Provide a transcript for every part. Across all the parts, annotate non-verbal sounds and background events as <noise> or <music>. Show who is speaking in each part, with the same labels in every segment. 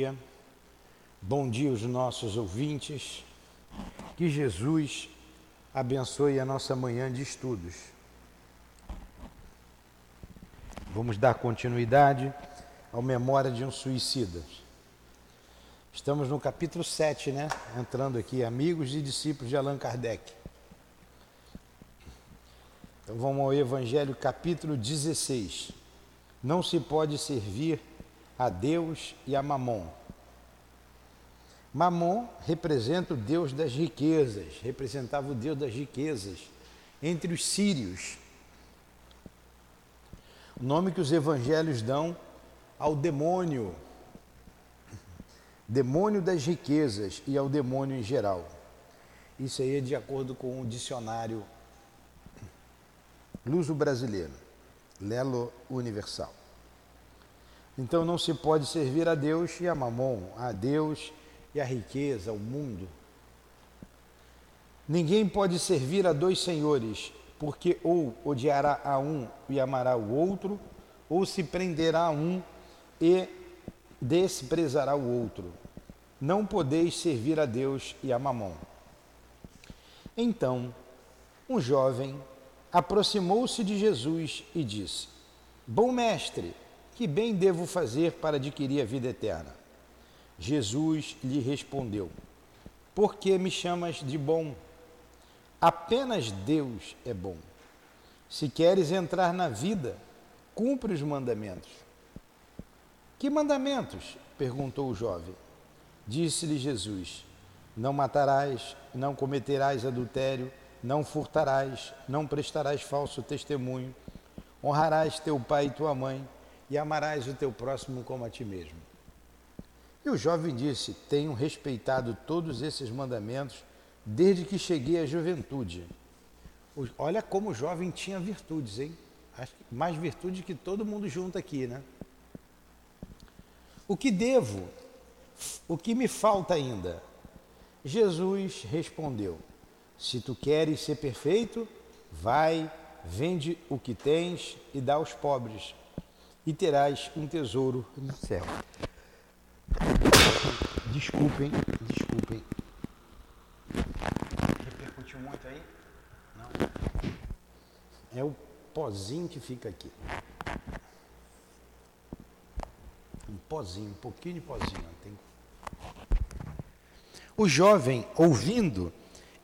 Speaker 1: dia. Bom dia aos nossos ouvintes. Que Jesus abençoe a nossa manhã de estudos. Vamos dar continuidade ao Memória de um Suicida. Estamos no capítulo 7, né? Entrando aqui, amigos e discípulos de Allan Kardec. Então vamos ao Evangelho, capítulo 16. Não se pode servir a Deus e a Mamon. Mamon representa o Deus das riquezas, representava o Deus das riquezas entre os sírios. O nome que os evangelhos dão ao demônio, demônio das riquezas e ao demônio em geral. Isso aí é de acordo com o dicionário luso brasileiro, Lelo Universal. Então não se pode servir a Deus e a Mamon, a Deus e a riqueza, o mundo. Ninguém pode servir a dois senhores, porque ou odiará a um e amará o outro, ou se prenderá a um e desprezará o outro. Não podeis servir a Deus e a Mamon. Então, um jovem aproximou-se de Jesus e disse: Bom mestre, que bem devo fazer para adquirir a vida eterna? Jesus lhe respondeu: Por que me chamas de bom? Apenas Deus é bom. Se queres entrar na vida, cumpre os mandamentos. Que mandamentos? perguntou o jovem. Disse-lhe Jesus: Não matarás, não cometerás adultério, não furtarás, não prestarás falso testemunho, honrarás teu pai e tua mãe e amarás o teu próximo como a ti mesmo. E o jovem disse: Tenho respeitado todos esses mandamentos desde que cheguei à juventude. Olha como o jovem tinha virtudes, hein? Mais virtudes que todo mundo junto aqui, né? O que devo? O que me falta ainda? Jesus respondeu: Se tu queres ser perfeito, vai, vende o que tens e dá aos pobres e terás um tesouro no céu. Desculpem, desculpem. Repercutiu muito aí? Não. É o pozinho que fica aqui. Um pozinho, um pouquinho de pozinho. Tem... O jovem, ouvindo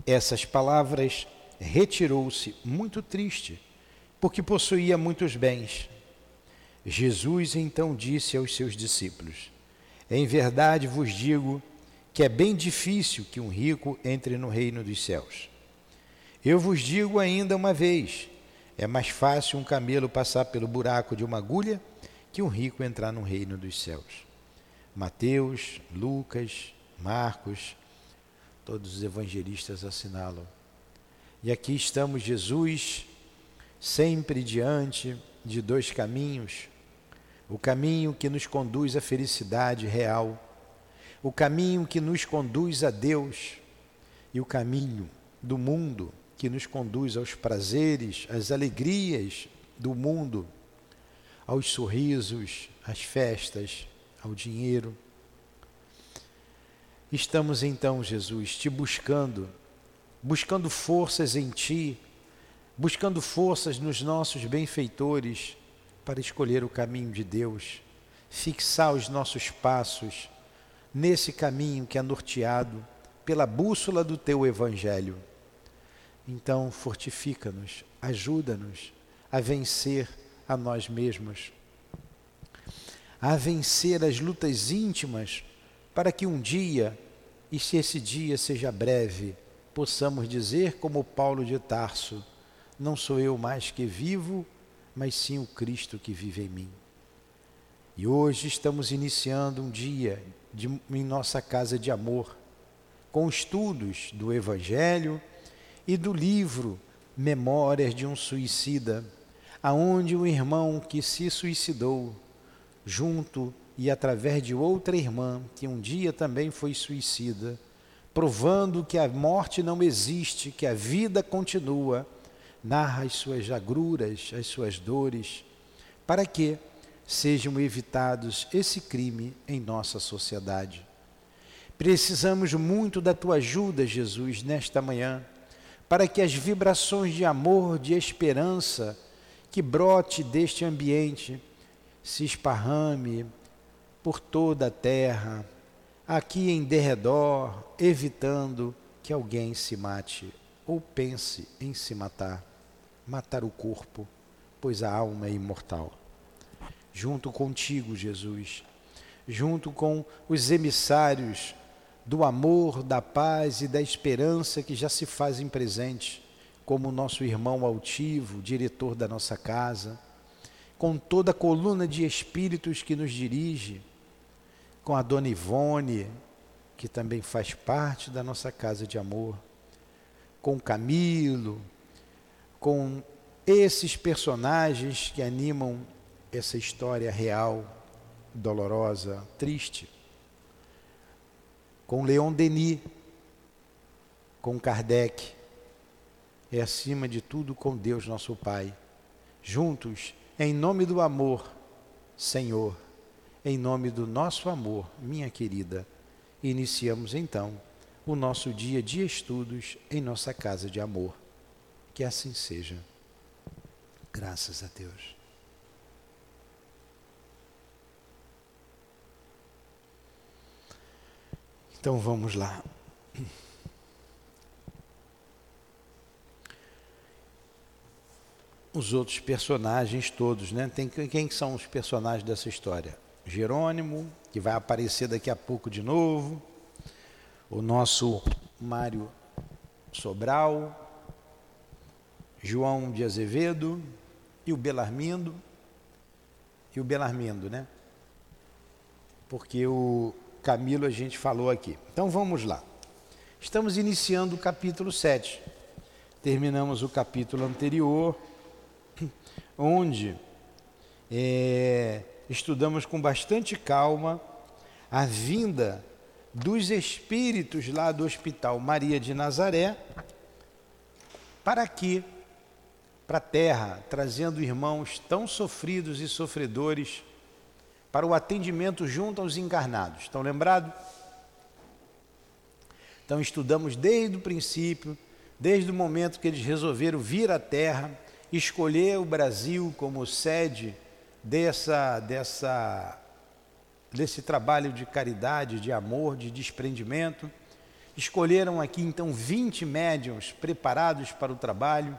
Speaker 1: essas palavras, retirou-se muito triste, porque possuía muitos bens Jesus então disse aos seus discípulos: Em verdade vos digo que é bem difícil que um rico entre no reino dos céus. Eu vos digo ainda uma vez: é mais fácil um camelo passar pelo buraco de uma agulha que um rico entrar no reino dos céus. Mateus, Lucas, Marcos, todos os evangelistas assinalam. E aqui estamos, Jesus, sempre diante de dois caminhos o caminho que nos conduz à felicidade real, o caminho que nos conduz a Deus. E o caminho do mundo que nos conduz aos prazeres, às alegrias do mundo, aos sorrisos, às festas, ao dinheiro. Estamos então, Jesus, te buscando, buscando forças em ti, buscando forças nos nossos benfeitores para escolher o caminho de Deus, fixar os nossos passos nesse caminho que é norteado pela bússola do teu Evangelho. Então, fortifica-nos, ajuda-nos a vencer a nós mesmos, a vencer as lutas íntimas, para que um dia, e se esse dia seja breve, possamos dizer, como Paulo de Tarso: Não sou eu mais que vivo, mas sim o Cristo que vive em mim. E hoje estamos iniciando um dia de, em nossa casa de amor, com estudos do Evangelho e do livro Memórias de um Suicida, aonde o irmão que se suicidou, junto e através de outra irmã que um dia também foi suicida, provando que a morte não existe, que a vida continua narra as suas agruras, as suas dores, para que, sejam evitados esse crime em nossa sociedade. Precisamos muito da tua ajuda, Jesus, nesta manhã, para que as vibrações de amor, de esperança que brote deste ambiente se esparrame por toda a terra, aqui em derredor, evitando que alguém se mate ou pense em se matar, matar o corpo, pois a alma é imortal. Junto contigo, Jesus, junto com os emissários do amor, da paz e da esperança que já se fazem presente, como o nosso irmão altivo, diretor da nossa casa, com toda a coluna de espíritos que nos dirige, com a dona Ivone, que também faz parte da nossa casa de amor, com Camilo, com esses personagens que animam essa história real, dolorosa, triste, com Leon Denis, com Kardec, e acima de tudo com Deus nosso Pai, juntos, em nome do amor, Senhor, em nome do nosso amor, minha querida, iniciamos então o nosso dia de estudos em nossa casa de amor. Que assim seja. Graças a Deus. Então vamos lá. Os outros personagens todos, né? Tem quem são os personagens dessa história? Jerônimo, que vai aparecer daqui a pouco de novo, o nosso Mário Sobral, João de Azevedo e o Belarmindo, e o Belarmindo, né? Porque o Camilo a gente falou aqui. Então vamos lá. Estamos iniciando o capítulo 7. Terminamos o capítulo anterior, <clears throat> onde é, estudamos com bastante calma a vinda dos espíritos lá do Hospital Maria de Nazaré para aqui, para a terra, trazendo irmãos tão sofridos e sofredores para o atendimento junto aos encarnados. Estão lembrados? Então estudamos desde o princípio, desde o momento que eles resolveram vir à Terra, escolher o Brasil como sede dessa, dessa, desse trabalho de caridade, de amor, de desprendimento. Escolheram aqui então 20 médiums preparados para o trabalho.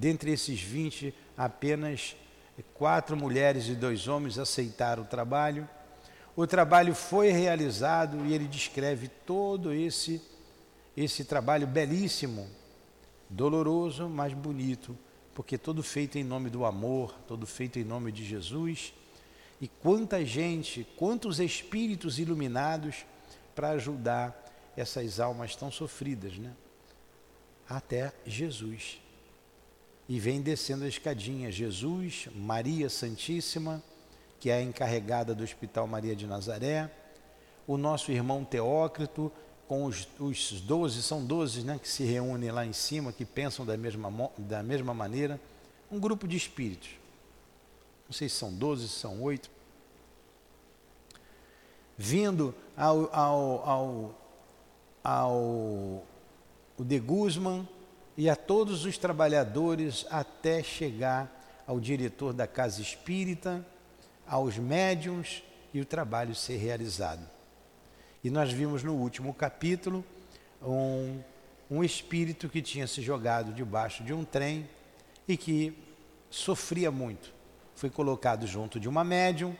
Speaker 1: Dentre esses 20, apenas quatro mulheres e dois homens aceitaram o trabalho. O trabalho foi realizado e ele descreve todo esse esse trabalho belíssimo, doloroso, mas bonito, porque todo feito em nome do amor, todo feito em nome de Jesus. E quanta gente, quantos espíritos iluminados para ajudar essas almas tão sofridas, né? Até Jesus. E vem descendo a escadinha Jesus, Maria Santíssima, que é a encarregada do Hospital Maria de Nazaré, o nosso irmão Teócrito, com os, 12, são 12 né, que se reúnem lá em cima, que pensam da mesma, da mesma maneira, um grupo de espíritos. Não sei se são 12, se são 8. Vindo ao, ao, ao, ao de Guzman e a todos os trabalhadores até chegar ao diretor da casa espírita, aos médiums e o trabalho ser realizado. E nós vimos no último capítulo um, um espírito que tinha se jogado debaixo de um trem e que sofria muito. Foi colocado junto de uma médium,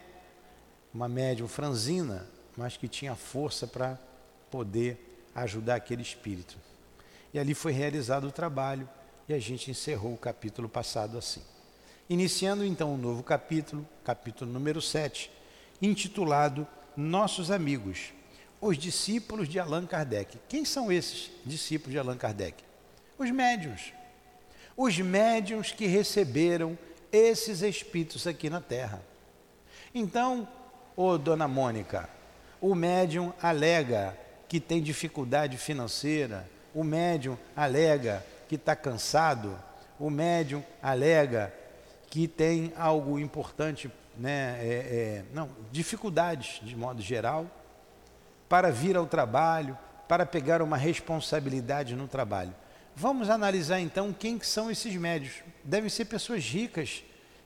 Speaker 1: uma médium franzina, mas que tinha força para poder ajudar aquele espírito. E ali foi realizado o trabalho e a gente encerrou o capítulo passado assim. Iniciando então um novo capítulo, capítulo número 7, intitulado Nossos Amigos os discípulos de Allan Kardec. Quem são esses discípulos de Allan Kardec? Os médiuns. Os médiuns que receberam esses espíritos aqui na Terra. Então, ô dona Mônica, o médium alega que tem dificuldade financeira, o médium alega que está cansado, o médium alega que tem algo importante né, é, é, não, dificuldades de modo geral, para vir ao trabalho, para pegar uma responsabilidade no trabalho. Vamos analisar então quem que são esses médios. Devem ser pessoas ricas,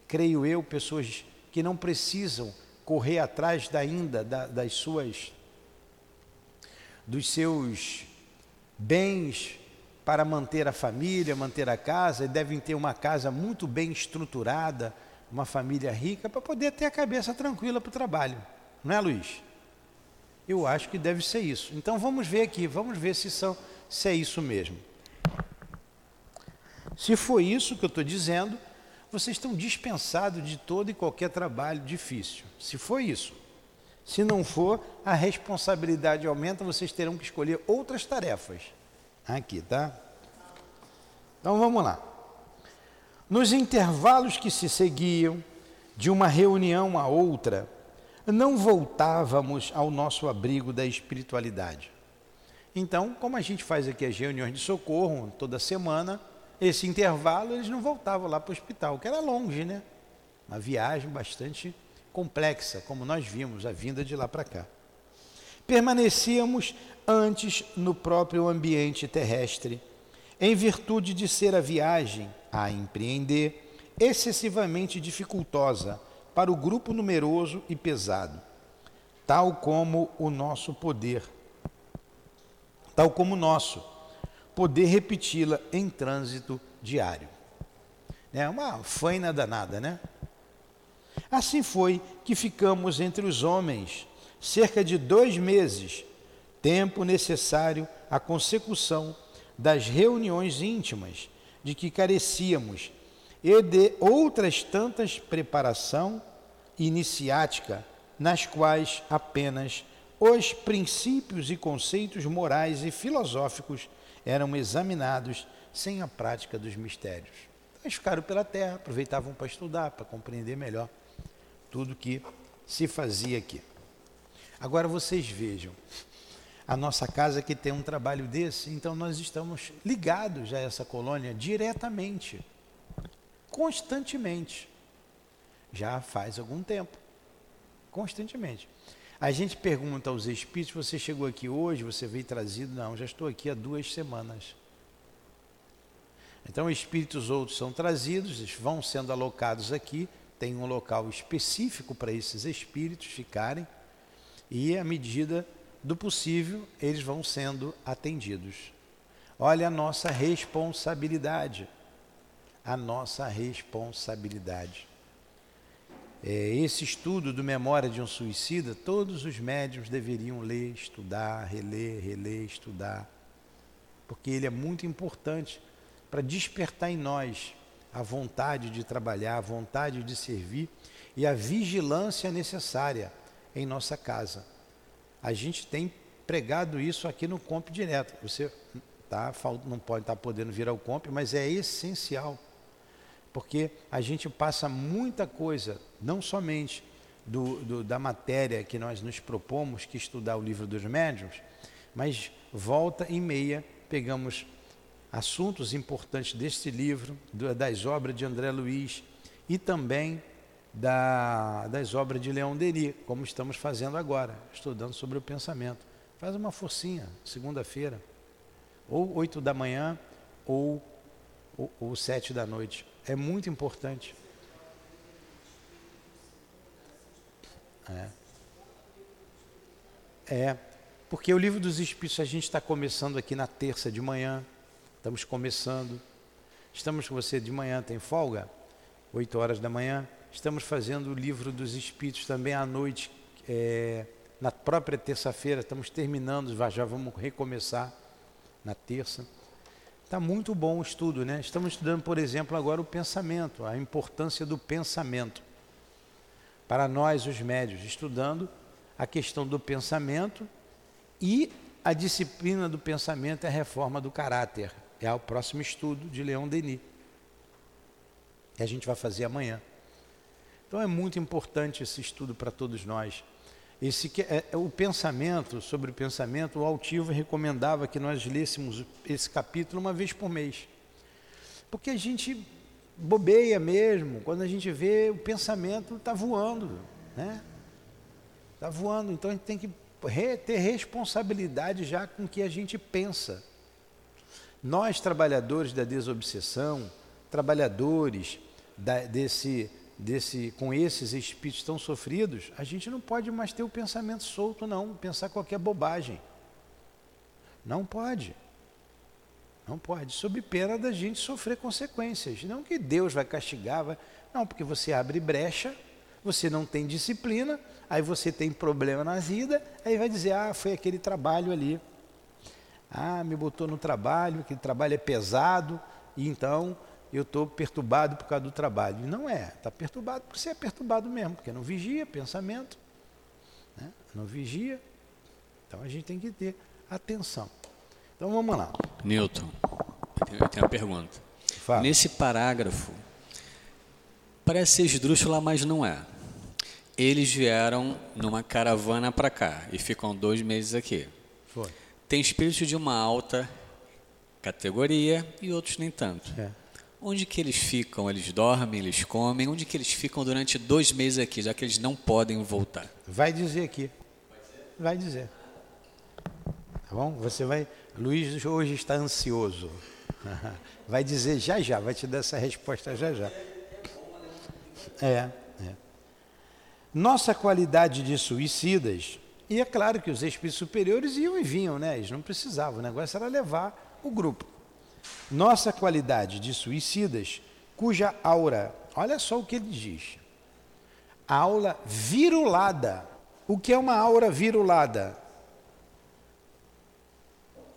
Speaker 1: creio eu, pessoas que não precisam correr atrás da ainda da, das suas dos seus bens para manter a família, manter a casa, e devem ter uma casa muito bem estruturada, uma família rica, para poder ter a cabeça tranquila para o trabalho. Não é, Luiz? Eu acho que deve ser isso. Então vamos ver aqui, vamos ver se, são, se é isso mesmo. Se for isso que eu estou dizendo, vocês estão dispensados de todo e qualquer trabalho difícil. Se for isso. Se não for, a responsabilidade aumenta, vocês terão que escolher outras tarefas. Aqui, tá? Então vamos lá. Nos intervalos que se seguiam, de uma reunião a outra, não voltávamos ao nosso abrigo da espiritualidade. Então, como a gente faz aqui as reuniões de socorro toda semana, esse intervalo eles não voltavam lá para o hospital, que era longe, né? Uma viagem bastante complexa, como nós vimos a vinda de lá para cá. Permanecíamos antes no próprio ambiente terrestre, em virtude de ser a viagem a empreender excessivamente dificultosa para o grupo numeroso e pesado, tal como o nosso poder, tal como o nosso, poder repeti-la em trânsito diário. É uma faina danada, né? Assim foi que ficamos entre os homens cerca de dois meses, tempo necessário à consecução das reuniões íntimas de que carecíamos e de outras tantas preparação iniciática, nas quais apenas os princípios e conceitos morais e filosóficos eram examinados sem a prática dos mistérios. Eles ficaram pela terra, aproveitavam para estudar, para compreender melhor tudo que se fazia aqui. Agora vocês vejam, a nossa casa que tem um trabalho desse, então nós estamos ligados a essa colônia diretamente, constantemente. Já faz algum tempo, constantemente. A gente pergunta aos espíritos: você chegou aqui hoje, você veio trazido? Não, já estou aqui há duas semanas. Então, espíritos outros são trazidos, eles vão sendo alocados aqui, tem um local específico para esses espíritos ficarem, e à medida do possível, eles vão sendo atendidos. Olha a nossa responsabilidade. A nossa responsabilidade. É, esse estudo do Memória de um Suicida, todos os médios deveriam ler, estudar, reler, reler, estudar, porque ele é muito importante para despertar em nós a vontade de trabalhar, a vontade de servir e a vigilância necessária em nossa casa. A gente tem pregado isso aqui no Comp direto. Você tá, não pode estar tá podendo vir ao Comp, mas é essencial. Porque a gente passa muita coisa, não somente do, do, da matéria que nós nos propomos, que estudar o livro dos médiuns, mas volta e meia pegamos assuntos importantes deste livro, das obras de André Luiz e também da, das obras de Leão Denis, como estamos fazendo agora, estudando sobre o pensamento. Faz uma forcinha, segunda-feira, ou oito da manhã, ou, ou, ou sete da noite. É muito importante. É. é, porque o livro dos Espíritos a gente está começando aqui na terça de manhã, estamos começando. Estamos com você de manhã, tem folga? Oito horas da manhã. Estamos fazendo o livro dos Espíritos também à noite, é, na própria terça-feira. Estamos terminando, já vamos recomeçar na terça. Está muito bom o estudo, né? Estamos estudando, por exemplo, agora o pensamento, a importância do pensamento. Para nós, os médios, estudando a questão do pensamento e a disciplina do pensamento é a reforma do caráter. É o próximo estudo de Leon Denis. E a gente vai fazer amanhã. Então é muito importante esse estudo para todos nós. Esse é, é, o pensamento, sobre o pensamento, o altivo recomendava que nós lêssemos esse capítulo uma vez por mês. Porque a gente bobeia mesmo, quando a gente vê o pensamento está voando, né? Está voando, então a gente tem que ter responsabilidade já com o que a gente pensa. Nós, trabalhadores da desobsessão, trabalhadores da, desse, desse, com esses espíritos tão sofridos, a gente não pode mais ter o pensamento solto, não, pensar qualquer bobagem. Não pode. Não pode, sob pena da gente sofrer consequências. Não que Deus vai castigar, vai... não, porque você abre brecha, você não tem disciplina, aí você tem problema na vida, aí vai dizer, ah, foi aquele trabalho ali. Ah, me botou no trabalho, aquele trabalho é pesado, e então eu estou perturbado por causa do trabalho. E não é, está perturbado porque você é perturbado mesmo, porque não vigia pensamento, né? não vigia. Então a gente tem que ter atenção. Então vamos lá.
Speaker 2: Newton, eu tenho uma pergunta. Fala. Nesse parágrafo, parece ser esdrúxula, mas não é. Eles vieram numa caravana para cá e ficam dois meses aqui. Foi. Tem espíritos de uma alta categoria e outros nem tanto. É. Onde que eles ficam? Eles dormem, eles comem? Onde que eles ficam durante dois meses aqui, já que eles não podem voltar?
Speaker 1: Vai dizer aqui. Vai dizer. Tá bom? Você vai, Luiz hoje está ansioso. <laughs> Vai dizer já já, vai te dar essa resposta já já. É, é. Nossa qualidade de suicidas, e é claro que os espíritos superiores iam e vinham, né? Eles não precisavam, o negócio era levar o grupo. Nossa qualidade de suicidas, cuja aura, olha só o que ele diz. Aula virulada. O que é uma aura virulada?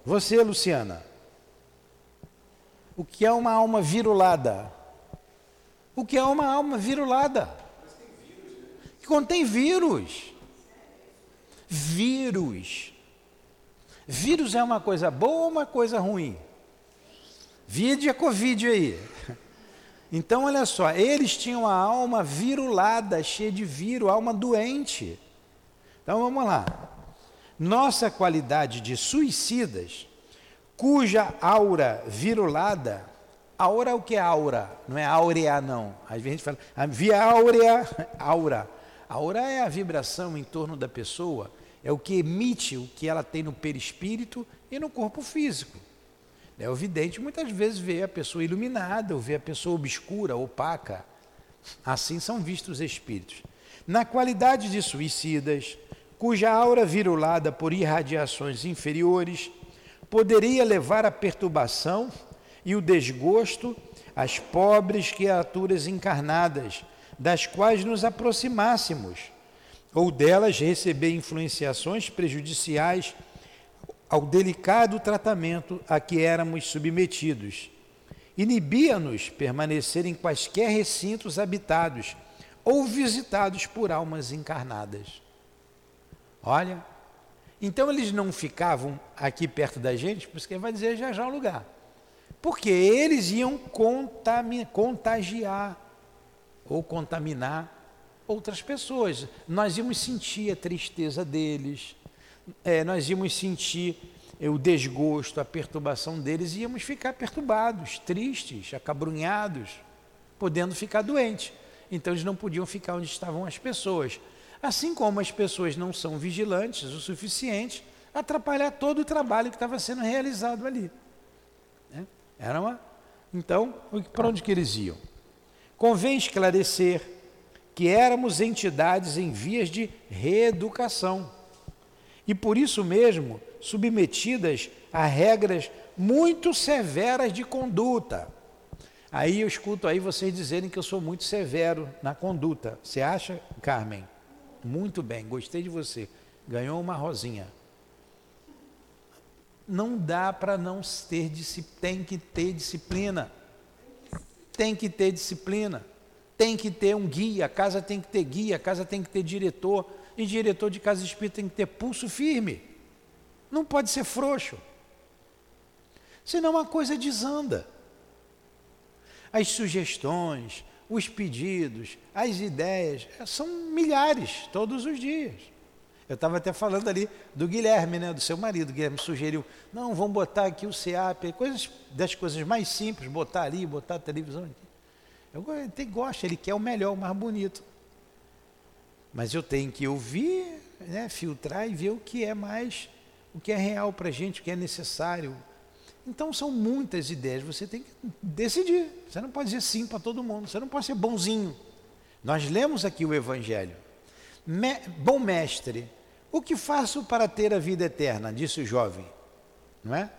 Speaker 1: Você, Luciana, o que é uma alma virulada? O que é uma alma virulada? Que contém vírus. Vírus. Vírus é uma coisa boa ou uma coisa ruim? Vide a Covid aí. Então, olha só, eles tinham a alma virulada, cheia de vírus, alma doente. Então, vamos lá nossa qualidade de suicidas, cuja aura virulada, aura é o que é aura? Não é áurea não. Às vezes a gente fala, a via áurea, <laughs> aura. Aura é a vibração em torno da pessoa, é o que emite o que ela tem no perispírito e no corpo físico. É, o vidente muitas vezes vê a pessoa iluminada, ou vê a pessoa obscura, opaca. Assim são vistos os espíritos. Na qualidade de suicidas, cuja aura virulada por irradiações inferiores poderia levar à perturbação e o desgosto às pobres criaturas encarnadas, das quais nos aproximássemos, ou delas receber influenciações prejudiciais ao delicado tratamento a que éramos submetidos. Inibia-nos permanecer em quaisquer recintos habitados ou visitados por almas encarnadas. Olha, então eles não ficavam aqui perto da gente, por isso que ele vai dizer já já o lugar. Porque eles iam contagiar ou contaminar outras pessoas. Nós íamos sentir a tristeza deles, é, nós íamos sentir o desgosto, a perturbação deles, e íamos ficar perturbados, tristes, acabrunhados, podendo ficar doentes. Então eles não podiam ficar onde estavam as pessoas. Assim como as pessoas não são vigilantes o suficiente, atrapalhar todo o trabalho que estava sendo realizado ali. Né? Era uma... Então, para onde que eles iam? Convém esclarecer que éramos entidades em vias de reeducação e por isso mesmo submetidas a regras muito severas de conduta. Aí eu escuto aí vocês dizerem que eu sou muito severo na conduta. Você acha, Carmen? Muito bem, gostei de você. Ganhou uma rosinha. Não dá para não ter disciplina, tem que ter disciplina. Tem que ter disciplina. Tem que ter um guia, a casa tem que ter guia, a casa tem que ter diretor. E diretor de casa espírita tem que ter pulso firme. Não pode ser frouxo. Senão a coisa desanda. As sugestões, os pedidos, as ideias, são milhares todos os dias. Eu estava até falando ali do Guilherme, né, do seu marido. O Guilherme sugeriu, não, vamos botar aqui o CEAP, coisas das coisas mais simples, botar ali, botar a televisão aqui. Eu gosto, ele quer o melhor, o mais bonito. Mas eu tenho que ouvir, né, filtrar e ver o que é mais, o que é real para a gente, o que é necessário. Então são muitas ideias, você tem que decidir. Você não pode dizer sim para todo mundo, você não pode ser bonzinho. Nós lemos aqui o Evangelho. Me, bom mestre, o que faço para ter a vida eterna? Disse o jovem. Não é?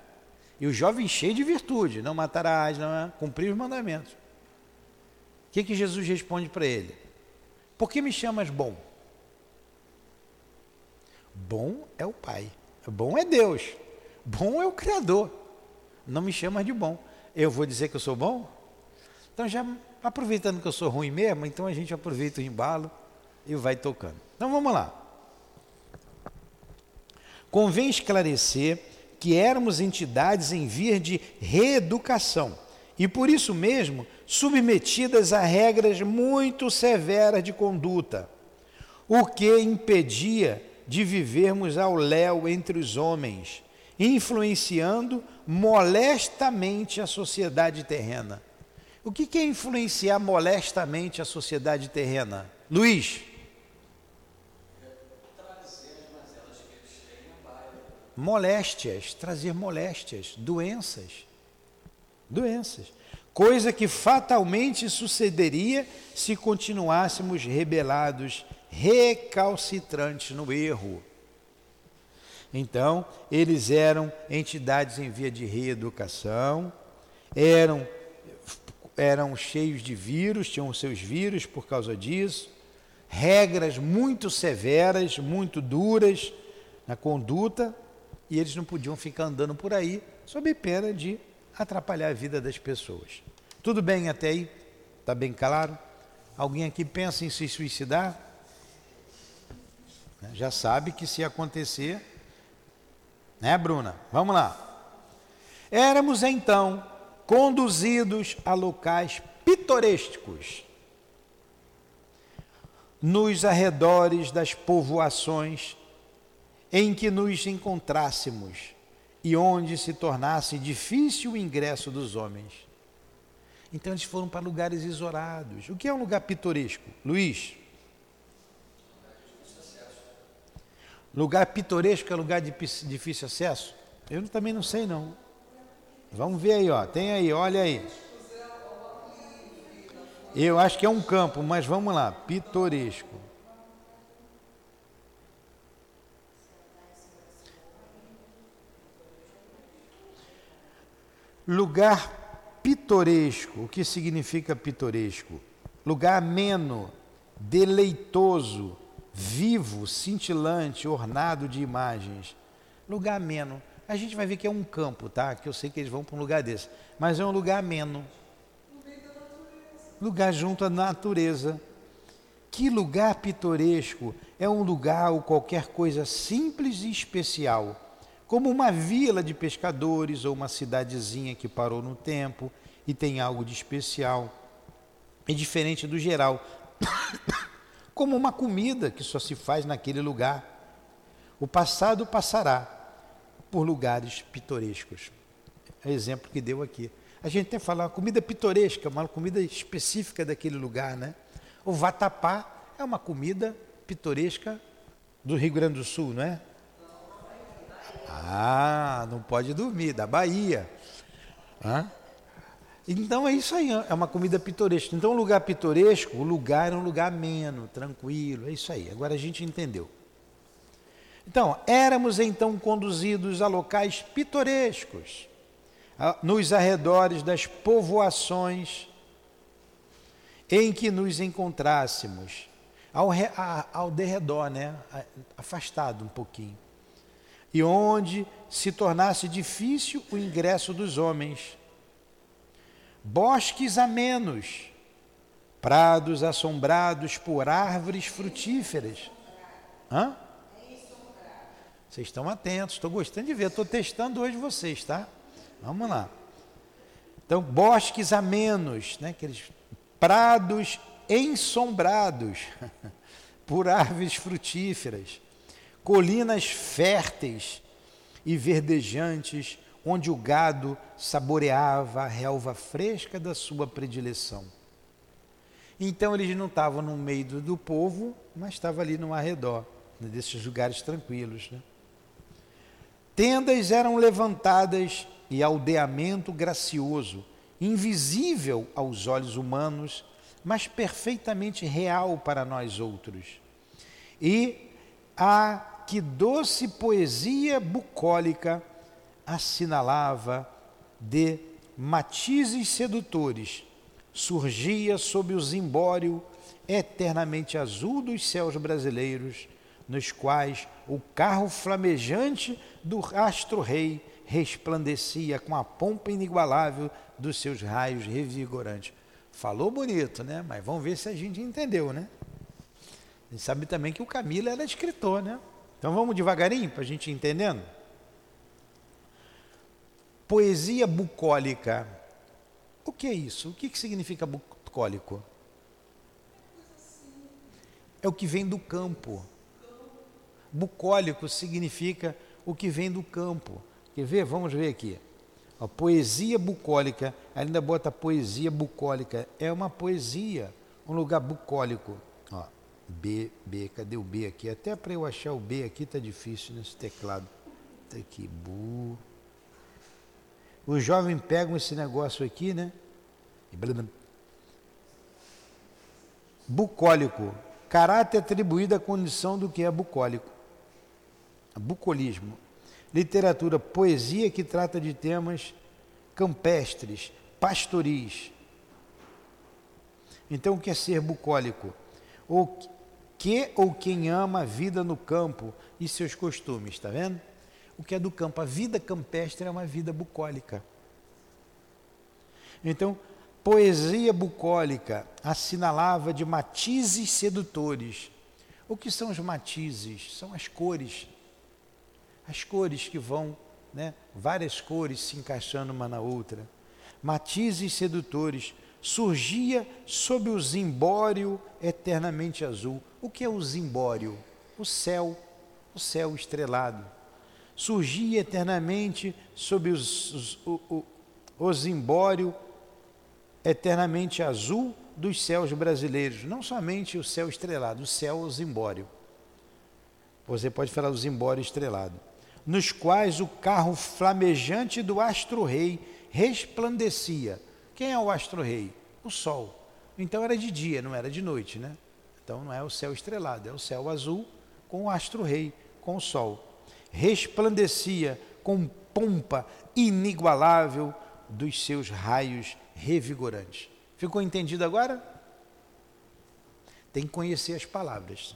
Speaker 1: E o jovem cheio de virtude, não matarás, não é? cumprir os mandamentos. Que, que Jesus responde para ele? Por que me chamas bom? Bom é o Pai, bom é Deus, bom é o Criador. Não me chamas de bom. Eu vou dizer que eu sou bom? Então já aproveitando que eu sou ruim mesmo, então a gente aproveita o embalo e vai tocando. Então vamos lá. Convém esclarecer que éramos entidades em via de reeducação e por isso mesmo submetidas a regras muito severas de conduta, o que impedia de vivermos ao léu entre os homens, influenciando molestamente a sociedade terrena. O que é influenciar molestamente a sociedade terrena? Luiz. Moléstias, trazer moléstias, doenças. Doenças. Coisa que fatalmente sucederia se continuássemos rebelados, recalcitrantes no erro. Então, eles eram entidades em via de reeducação, eram, eram cheios de vírus, tinham seus vírus por causa disso, regras muito severas, muito duras na conduta, e eles não podiam ficar andando por aí sob pena de atrapalhar a vida das pessoas. Tudo bem até aí? Está bem claro? Alguém aqui pensa em se suicidar? Já sabe que se acontecer, né, Bruna? Vamos lá. Éramos então conduzidos a locais pitorescos nos arredores das povoações em que nos encontrássemos e onde se tornasse difícil o ingresso dos homens. Então eles foram para lugares isolados. O que é um lugar pitoresco? Luiz? Lugar pitoresco é lugar de difícil acesso? Eu também não sei não. Vamos ver aí, ó. Tem aí, olha aí. Eu acho que é um campo, mas vamos lá. Pitoresco. Lugar pitoresco. O que significa pitoresco? Lugar ameno, deleitoso, vivo, cintilante, ornado de imagens. Lugar ameno. A gente vai ver que é um campo, tá? Que eu sei que eles vão para um lugar desse. Mas é um lugar ameno. Lugar junto à natureza. Que lugar pitoresco! É um lugar ou qualquer coisa simples e especial, como uma vila de pescadores ou uma cidadezinha que parou no tempo e tem algo de especial. É diferente do geral. <coughs> como uma comida que só se faz naquele lugar. O passado passará por lugares pitorescos. É o exemplo que deu aqui. A gente tem que falar comida pitoresca, uma comida específica daquele lugar, né? O vatapá é uma comida pitoresca do Rio Grande do Sul, não é? Ah, não pode dormir, da Bahia. Hã? Então é isso aí, é uma comida pitoresca. Então, um lugar pitoresco, o lugar é um lugar ameno, tranquilo, é isso aí. Agora a gente entendeu. Então, éramos então conduzidos a locais pitorescos, nos arredores das povoações em que nos encontrássemos, ao, ao derredor, né? afastado um pouquinho, e onde se tornasse difícil o ingresso dos homens bosques amenos, prados assombrados por árvores frutíferas. Hã? Vocês estão atentos, estou gostando de ver, estou testando hoje vocês, tá? Vamos lá. Então, bosques amenos, né? Aqueles prados ensombrados <laughs> por árvores frutíferas, colinas férteis e verdejantes onde o gado saboreava a relva fresca da sua predileção. Então eles não estavam no meio do, povo, mas estavam ali no arredor, né, desses lugares tranquilos. Né? Tendas eram levantadas e aldeamento gracioso, invisível aos olhos humanos, mas perfeitamente real para nós outros. E a que doce poesia bucólica assinalava de matizes sedutores, surgia sob o zimbório eternamente azul dos céus brasileiros, nos quais o carro flamejante do astro-rei resplandecia com a pompa inigualável dos seus raios revigorantes. Falou bonito, né? Mas vamos ver se a gente entendeu, né? A gente sabe também que o Camilo era escritor, né? Então vamos devagarinho para a gente ir entendendo. Poesia bucólica. O que é isso? O que, que significa bucólico? É o que vem do campo. Bucólico significa o que vem do campo. Quer ver? Vamos ver aqui. A poesia bucólica, ainda bota poesia bucólica, é uma poesia, um lugar bucólico. B, B, cadê o B aqui? Até para eu achar o B aqui tá difícil nesse teclado. Tá aqui, bu. Os jovens pegam esse negócio aqui, né? Bucólico. Caráter atribuído à condição do que é bucólico. Bucolismo. Literatura, poesia que trata de temas campestres, pastoris. Então, o que é ser bucólico? O que ou quem ama a vida no campo e seus costumes, está vendo? o que é do campo. A vida campestre é uma vida bucólica. Então, poesia bucólica assinalava de matizes sedutores. O que são os matizes? São as cores. As cores que vão, né, várias cores se encaixando uma na outra. Matizes sedutores. Surgia sob o zimbório eternamente azul. O que é o zimbório? O céu, o céu estrelado surgia eternamente sob os, os, o, o, o zimbório eternamente azul dos céus brasileiros, não somente o céu estrelado, o céu zimbório. Você pode falar do zimbório estrelado, nos quais o carro flamejante do astro-rei resplandecia. Quem é o astro-rei? O sol. Então era de dia, não era de noite, né? Então não é o céu estrelado, é o céu azul com o astro-rei, com o sol resplandecia com pompa inigualável dos seus raios revigorantes. Ficou entendido agora? Tem que conhecer as palavras.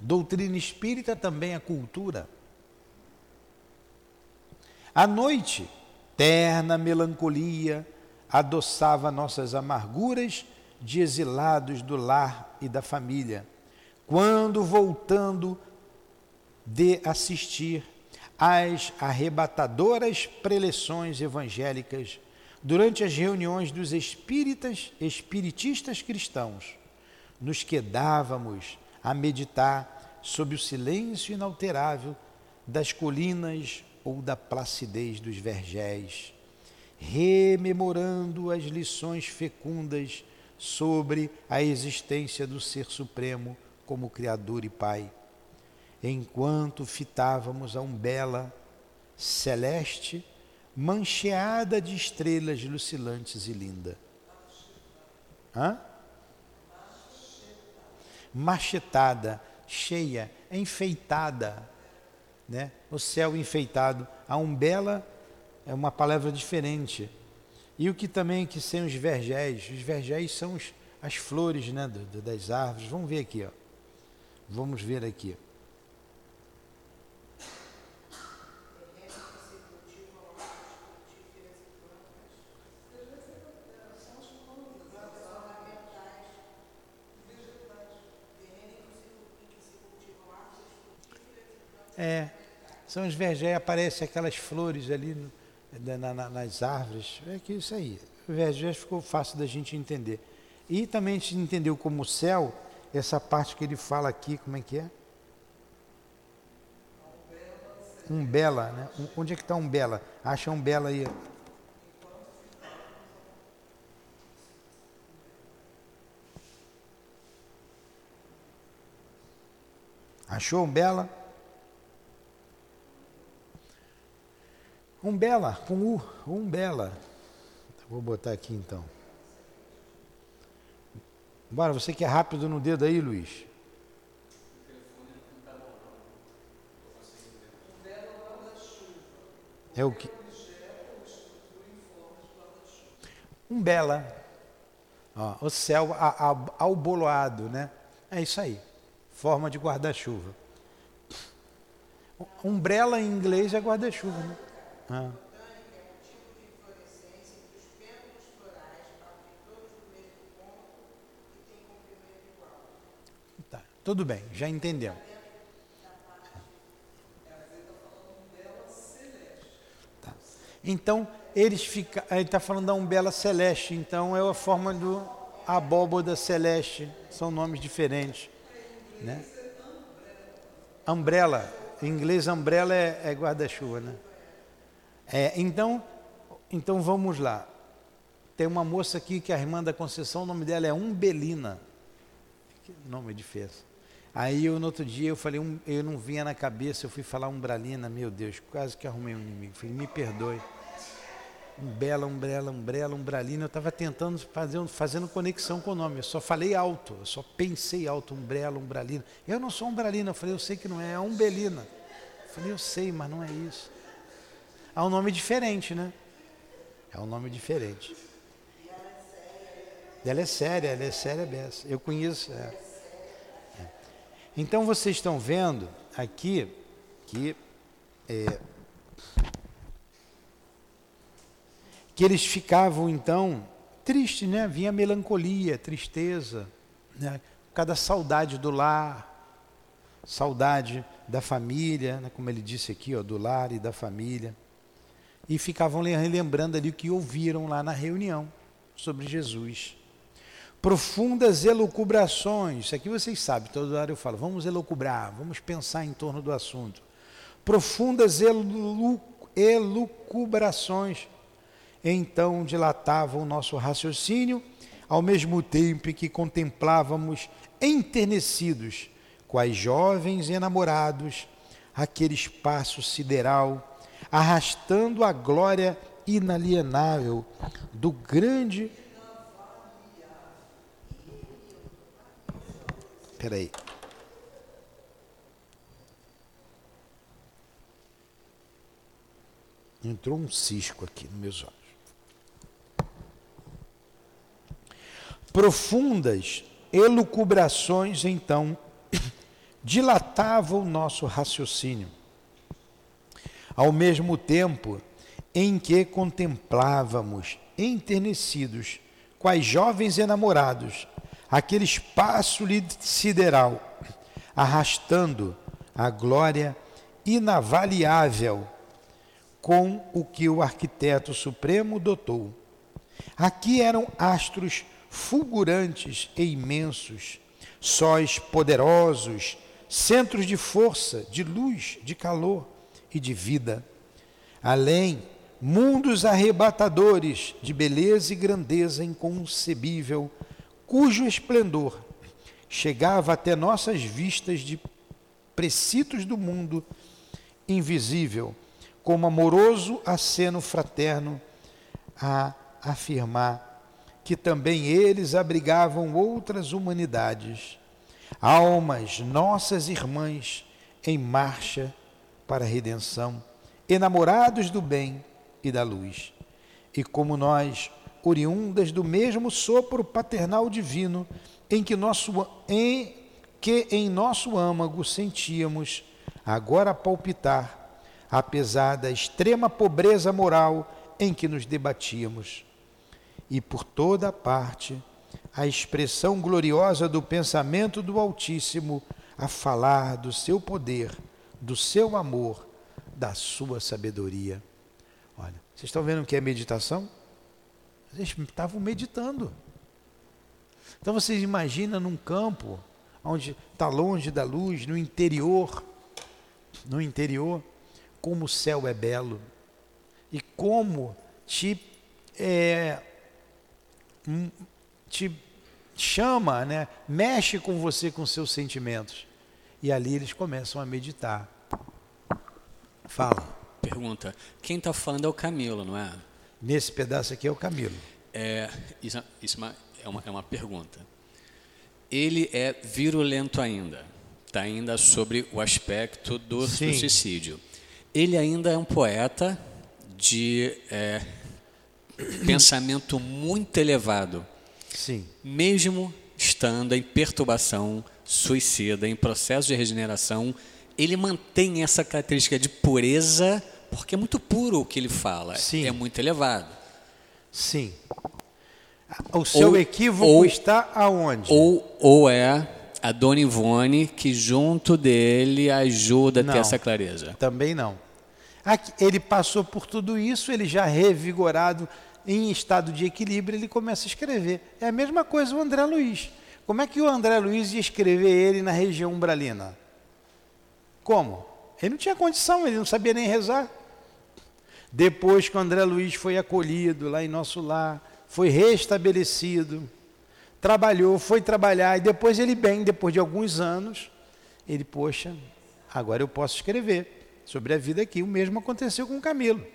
Speaker 1: Doutrina espírita também é cultura. À noite, terna melancolia adoçava nossas amarguras de exilados do lar e da família. Quando, voltando de assistir às arrebatadoras preleções evangélicas durante as reuniões dos espíritas, espiritistas cristãos, nos quedávamos a meditar sob o silêncio inalterável das colinas ou da placidez dos vergéis, rememorando as lições fecundas sobre a existência do Ser Supremo como Criador e Pai enquanto fitávamos a umbela celeste mancheada de estrelas lucilantes e linda. Hã? Machetada, cheia, enfeitada, né? O céu enfeitado. A umbela é uma palavra diferente. E o que também que são os vergéis? Os vergéis são os, as flores, né, do, do, das árvores. Vamos ver aqui, ó. Vamos ver aqui. É, são os vergéis, aparecem aquelas flores ali no, né, na, na, nas árvores. É que isso aí. já ficou fácil da gente entender. E também a gente entendeu como céu, essa parte que ele fala aqui, como é que é? Né? um bela né? Onde é que está um bela? Acha Umbela aí. Achou um bela Umbela, com U, Umbela. Vou botar aqui então. Bora, você que é rápido no dedo aí, Luiz. É o que? Umbela. Ó, o céu alboloado, né? É isso aí. Forma de guarda-chuva. Umbrella em inglês é guarda-chuva, né? Ah. Tá, tudo bem, já entendeu. Tá. Então, eles ficam. Ele está falando da umbela celeste, então é a forma do abóboda celeste, são nomes diferentes. Né? Umbrella, em inglês umbrella é, é guarda-chuva, né? É, então, então vamos lá. Tem uma moça aqui que é a irmã da Conceição, o nome dela é Umbelina. Que nome de festa. Aí eu, no outro dia eu falei, um, eu não vinha na cabeça, eu fui falar Umbralina, meu Deus, quase que arrumei um inimigo. Falei, me perdoe. Umbela, Umbrella, Umbrella, Umbralina. Eu estava tentando fazer, fazendo conexão com o nome. Eu só falei alto, eu só pensei alto, Umbrella, Umbralina. Eu não sou Umbralina, eu falei, eu sei que não é, é Umbelina. Eu falei, eu sei, mas não é isso. É um nome diferente, né? É um nome diferente. Ela é séria, ela é séria beça. Eu conheço. É. É. Então vocês estão vendo aqui que é, que eles ficavam então tristes, né? Vinha melancolia, tristeza, né? cada saudade do lar, saudade da família, né? como ele disse aqui, ó, do lar e da família e ficavam lembrando ali o que ouviram lá na reunião sobre Jesus. Profundas elucubrações, isso aqui vocês sabem, toda hora eu falo, vamos elucubrar, vamos pensar em torno do assunto. Profundas elu, elucubrações, então dilatavam o nosso raciocínio, ao mesmo tempo que contemplávamos enternecidos, quais jovens enamorados, aquele espaço sideral arrastando a glória inalienável do grande. Peraí. Entrou um cisco aqui nos meus olhos. Profundas elucubrações, então, <coughs> dilatavam o nosso raciocínio ao mesmo tempo em que contemplávamos, enternecidos, quais jovens enamorados, aquele espaço sideral, arrastando a glória inavaliável com o que o arquiteto supremo dotou. Aqui eram astros fulgurantes e imensos, sóis poderosos, centros de força, de luz, de calor e de vida. Além, mundos arrebatadores de beleza e grandeza inconcebível, cujo esplendor chegava até nossas vistas de preceitos do mundo invisível, como amoroso aceno fraterno a afirmar que também eles abrigavam outras humanidades, almas nossas irmãs em marcha para a redenção, enamorados do bem e da luz. E como nós, oriundas do mesmo sopro paternal divino, em que, nosso, em, que em nosso âmago sentíamos agora palpitar, apesar da extrema pobreza moral em que nos debatíamos. E por toda parte, a expressão gloriosa do pensamento do Altíssimo a falar do seu poder do seu amor, da sua sabedoria. Olha, vocês estão vendo o que é meditação? Eles estavam meditando. Então vocês imaginam num campo onde está longe da luz, no interior, no interior, como o céu é belo e como te, é, te chama, né? mexe com você, com seus sentimentos. E ali eles começam a meditar. Fala.
Speaker 2: Pergunta: quem está falando é o Camilo, não é?
Speaker 1: Nesse pedaço aqui é o Camilo.
Speaker 2: É, isso, isso é, uma, é uma pergunta. Ele é virulento ainda. Está ainda sobre o aspecto do, do suicídio. Ele ainda é um poeta de é, <coughs> pensamento muito elevado.
Speaker 1: Sim.
Speaker 2: Mesmo estando em perturbação suicida, em processo de regeneração, ele mantém essa característica de pureza, porque é muito puro o que ele fala, Sim. é muito elevado.
Speaker 1: Sim. O seu ou, equívoco ou, está aonde?
Speaker 2: Ou, ou é a Dona Ivone que junto dele ajuda a ter essa clareza?
Speaker 1: Também não. Ele passou por tudo isso, ele já revigorado, em estado de equilíbrio, ele começa a escrever. É a mesma coisa o André Luiz. Como é que o André Luiz ia escrever ele na região umbralina? Como? Ele não tinha condição, ele não sabia nem rezar. Depois que o André Luiz foi acolhido lá em nosso lar, foi restabelecido, trabalhou, foi trabalhar, e depois ele bem, depois de alguns anos, ele, poxa, agora eu posso escrever sobre a vida aqui. O mesmo aconteceu com o Camilo.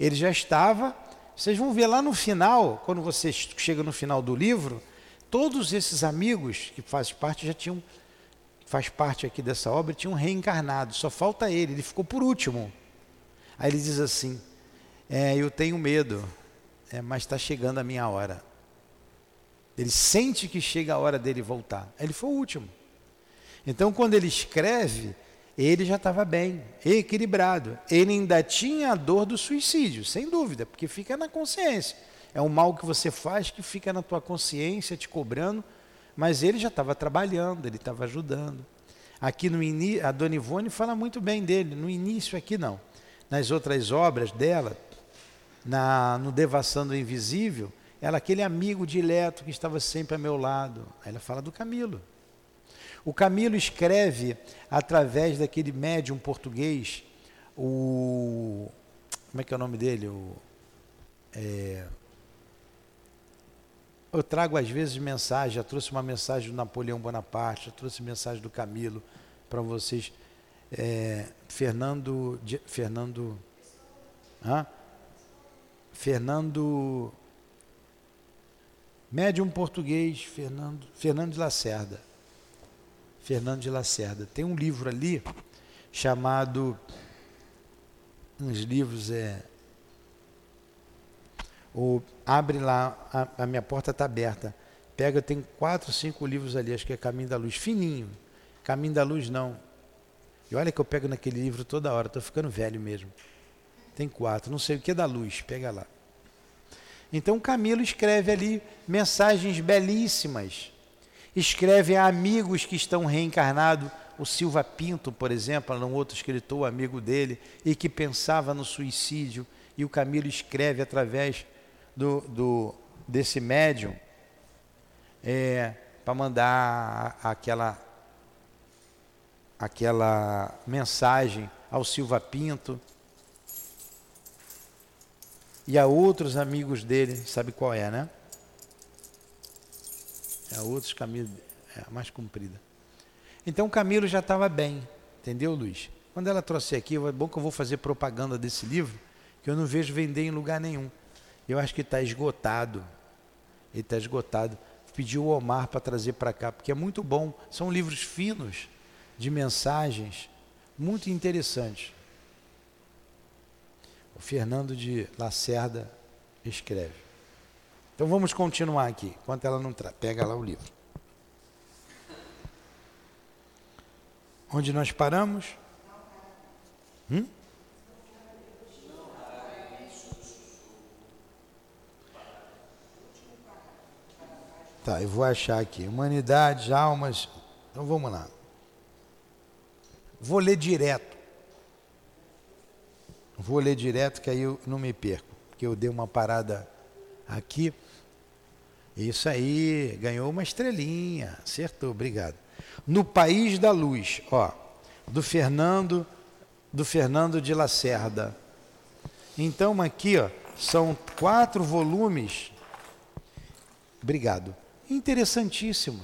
Speaker 1: Ele já estava, vocês vão ver lá no final, quando você chega no final do livro, todos esses amigos que fazem parte já tinham faz parte aqui dessa obra, tinham reencarnado, só falta ele, ele ficou por último. Aí ele diz assim: é, Eu tenho medo, é, mas está chegando a minha hora. Ele sente que chega a hora dele voltar. Ele foi o último. Então, quando ele escreve, ele já estava bem, equilibrado. Ele ainda tinha a dor do suicídio, sem dúvida, porque fica na consciência. É um mal que você faz que fica na tua consciência te cobrando, mas ele já estava trabalhando, ele estava ajudando. Aqui no início, a Dona Ivone fala muito bem dele, no início aqui não. Nas outras obras dela, na, no Devassando o Invisível, ela aquele amigo dileto que estava sempre a meu lado. Ela fala do Camilo. O Camilo escreve através daquele médium português, o. Como é que é o nome dele? O, é, eu trago às vezes mensagem, já trouxe uma mensagem do Napoleão Bonaparte, já trouxe mensagem do Camilo para vocês. É, Fernando. Fernando. Hã? Fernando. Médium português, Fernando, Fernando de Lacerda. Fernando de Lacerda. Tem um livro ali chamado. Uns livros é ou abre lá, a, a minha porta está aberta. Pega, tem quatro, cinco livros ali, acho que é Caminho da Luz, fininho. Caminho da Luz não. E olha que eu pego naquele livro toda hora, estou ficando velho mesmo. Tem quatro, não sei o que é da luz, pega lá. Então Camilo escreve ali mensagens belíssimas. Escreve a amigos que estão reencarnados. O Silva Pinto, por exemplo, um outro escritor, amigo dele, e que pensava no suicídio. E o Camilo escreve através do, do desse médium é, para mandar aquela aquela mensagem ao Silva Pinto e a outros amigos dele, sabe qual é, né? É outros caminhos, é a mais comprida. Então o Camilo já estava bem, entendeu, Luiz? Quando ela trouxe aqui, é bom que eu vou fazer propaganda desse livro, que eu não vejo vender em lugar nenhum. Eu acho que está esgotado. Ele está esgotado. Pediu o Omar para trazer para cá, porque é muito bom. São livros finos, de mensagens, muito interessantes. O Fernando de Lacerda escreve. Então vamos continuar aqui, enquanto ela não pega lá o livro. Onde nós paramos? Hum? Tá, eu vou achar aqui. Humanidade, almas. Então vamos lá. Vou ler direto. Vou ler direto que aí eu não me perco. Porque eu dei uma parada aqui. Isso aí, ganhou uma estrelinha. Acertou, obrigado. No País da Luz, ó, do Fernando, do Fernando de Lacerda. Então aqui, ó, são quatro volumes. Obrigado Interessantíssimo.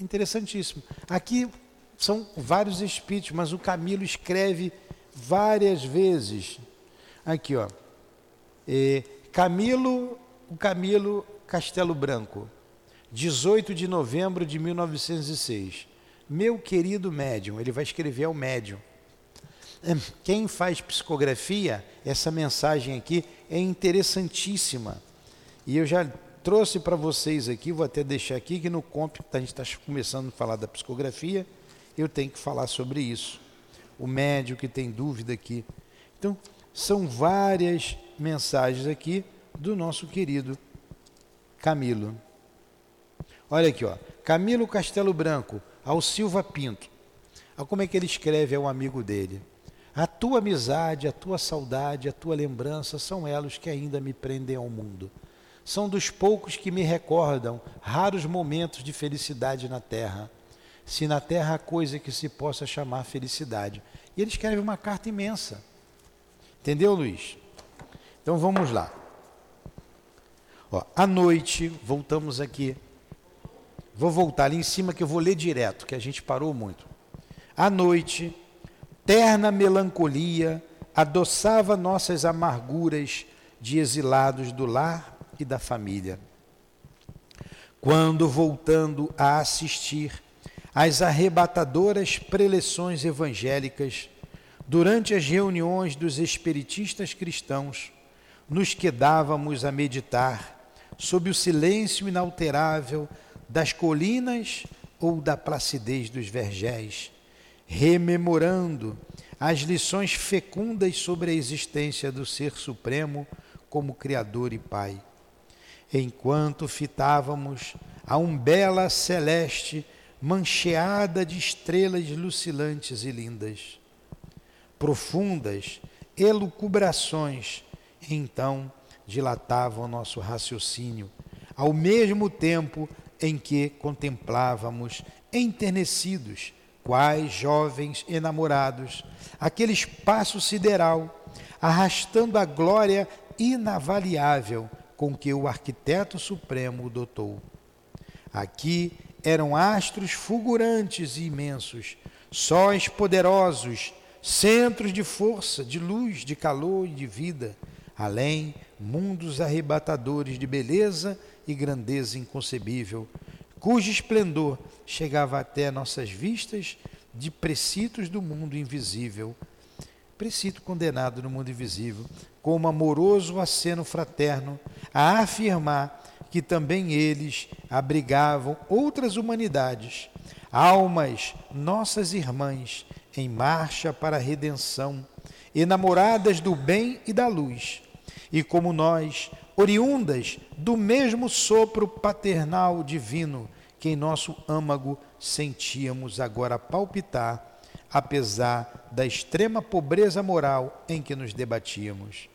Speaker 1: Interessantíssimo. Aqui São vários espíritos, mas o Camilo escreve várias vezes. Aqui, ó. É, Camilo, o Camilo Castelo Branco, 18 de novembro de 1906. Meu querido médium, ele vai escrever ao médium. É, quem faz psicografia, essa mensagem aqui é interessantíssima. E eu já trouxe para vocês aqui, vou até deixar aqui, que no COMP, a gente está começando a falar da psicografia, eu tenho que falar sobre isso. O médium que tem dúvida aqui. Então, são várias mensagens aqui do nosso querido Camilo. Olha aqui, ó. Camilo Castelo Branco, ao Silva Pinto. Olha como é que ele escreve ao amigo dele. A tua amizade, a tua saudade, a tua lembrança são elos que ainda me prendem ao mundo. São dos poucos que me recordam raros momentos de felicidade na terra. Se na terra há coisa que se possa chamar felicidade. E ele escreve uma carta imensa. Entendeu, Luiz? Então vamos lá. À noite, voltamos aqui. Vou voltar ali em cima que eu vou ler direto, que a gente parou muito. À noite, terna melancolia adoçava nossas amarguras de exilados do lar e da família. Quando, voltando a assistir às arrebatadoras preleções evangélicas, durante as reuniões dos espiritistas cristãos, nos quedávamos a meditar sob o silêncio inalterável das colinas ou da placidez dos vergéis, rememorando as lições fecundas sobre a existência do Ser Supremo como Criador e Pai. Enquanto fitávamos a umbela celeste mancheada de estrelas lucilantes e lindas, profundas elucubrações, então dilatavam nosso raciocínio, ao mesmo tempo em que contemplávamos enternecidos quais jovens enamorados, aquele espaço sideral, arrastando a glória inavaliável com que o arquiteto supremo o dotou. Aqui eram astros fulgurantes e imensos, sóis poderosos, centros de força, de luz, de calor e de vida, além mundos arrebatadores de beleza e grandeza inconcebível, cujo esplendor chegava até nossas vistas de preceitos do mundo invisível. Precito condenado no mundo invisível, como amoroso aceno fraterno, a afirmar que também eles abrigavam outras humanidades, almas, nossas irmãs, em marcha para a redenção, enamoradas do bem e da luz, e como nós, oriundas do mesmo sopro paternal divino que em nosso âmago sentíamos agora palpitar, apesar da extrema pobreza moral em que nos debatíamos.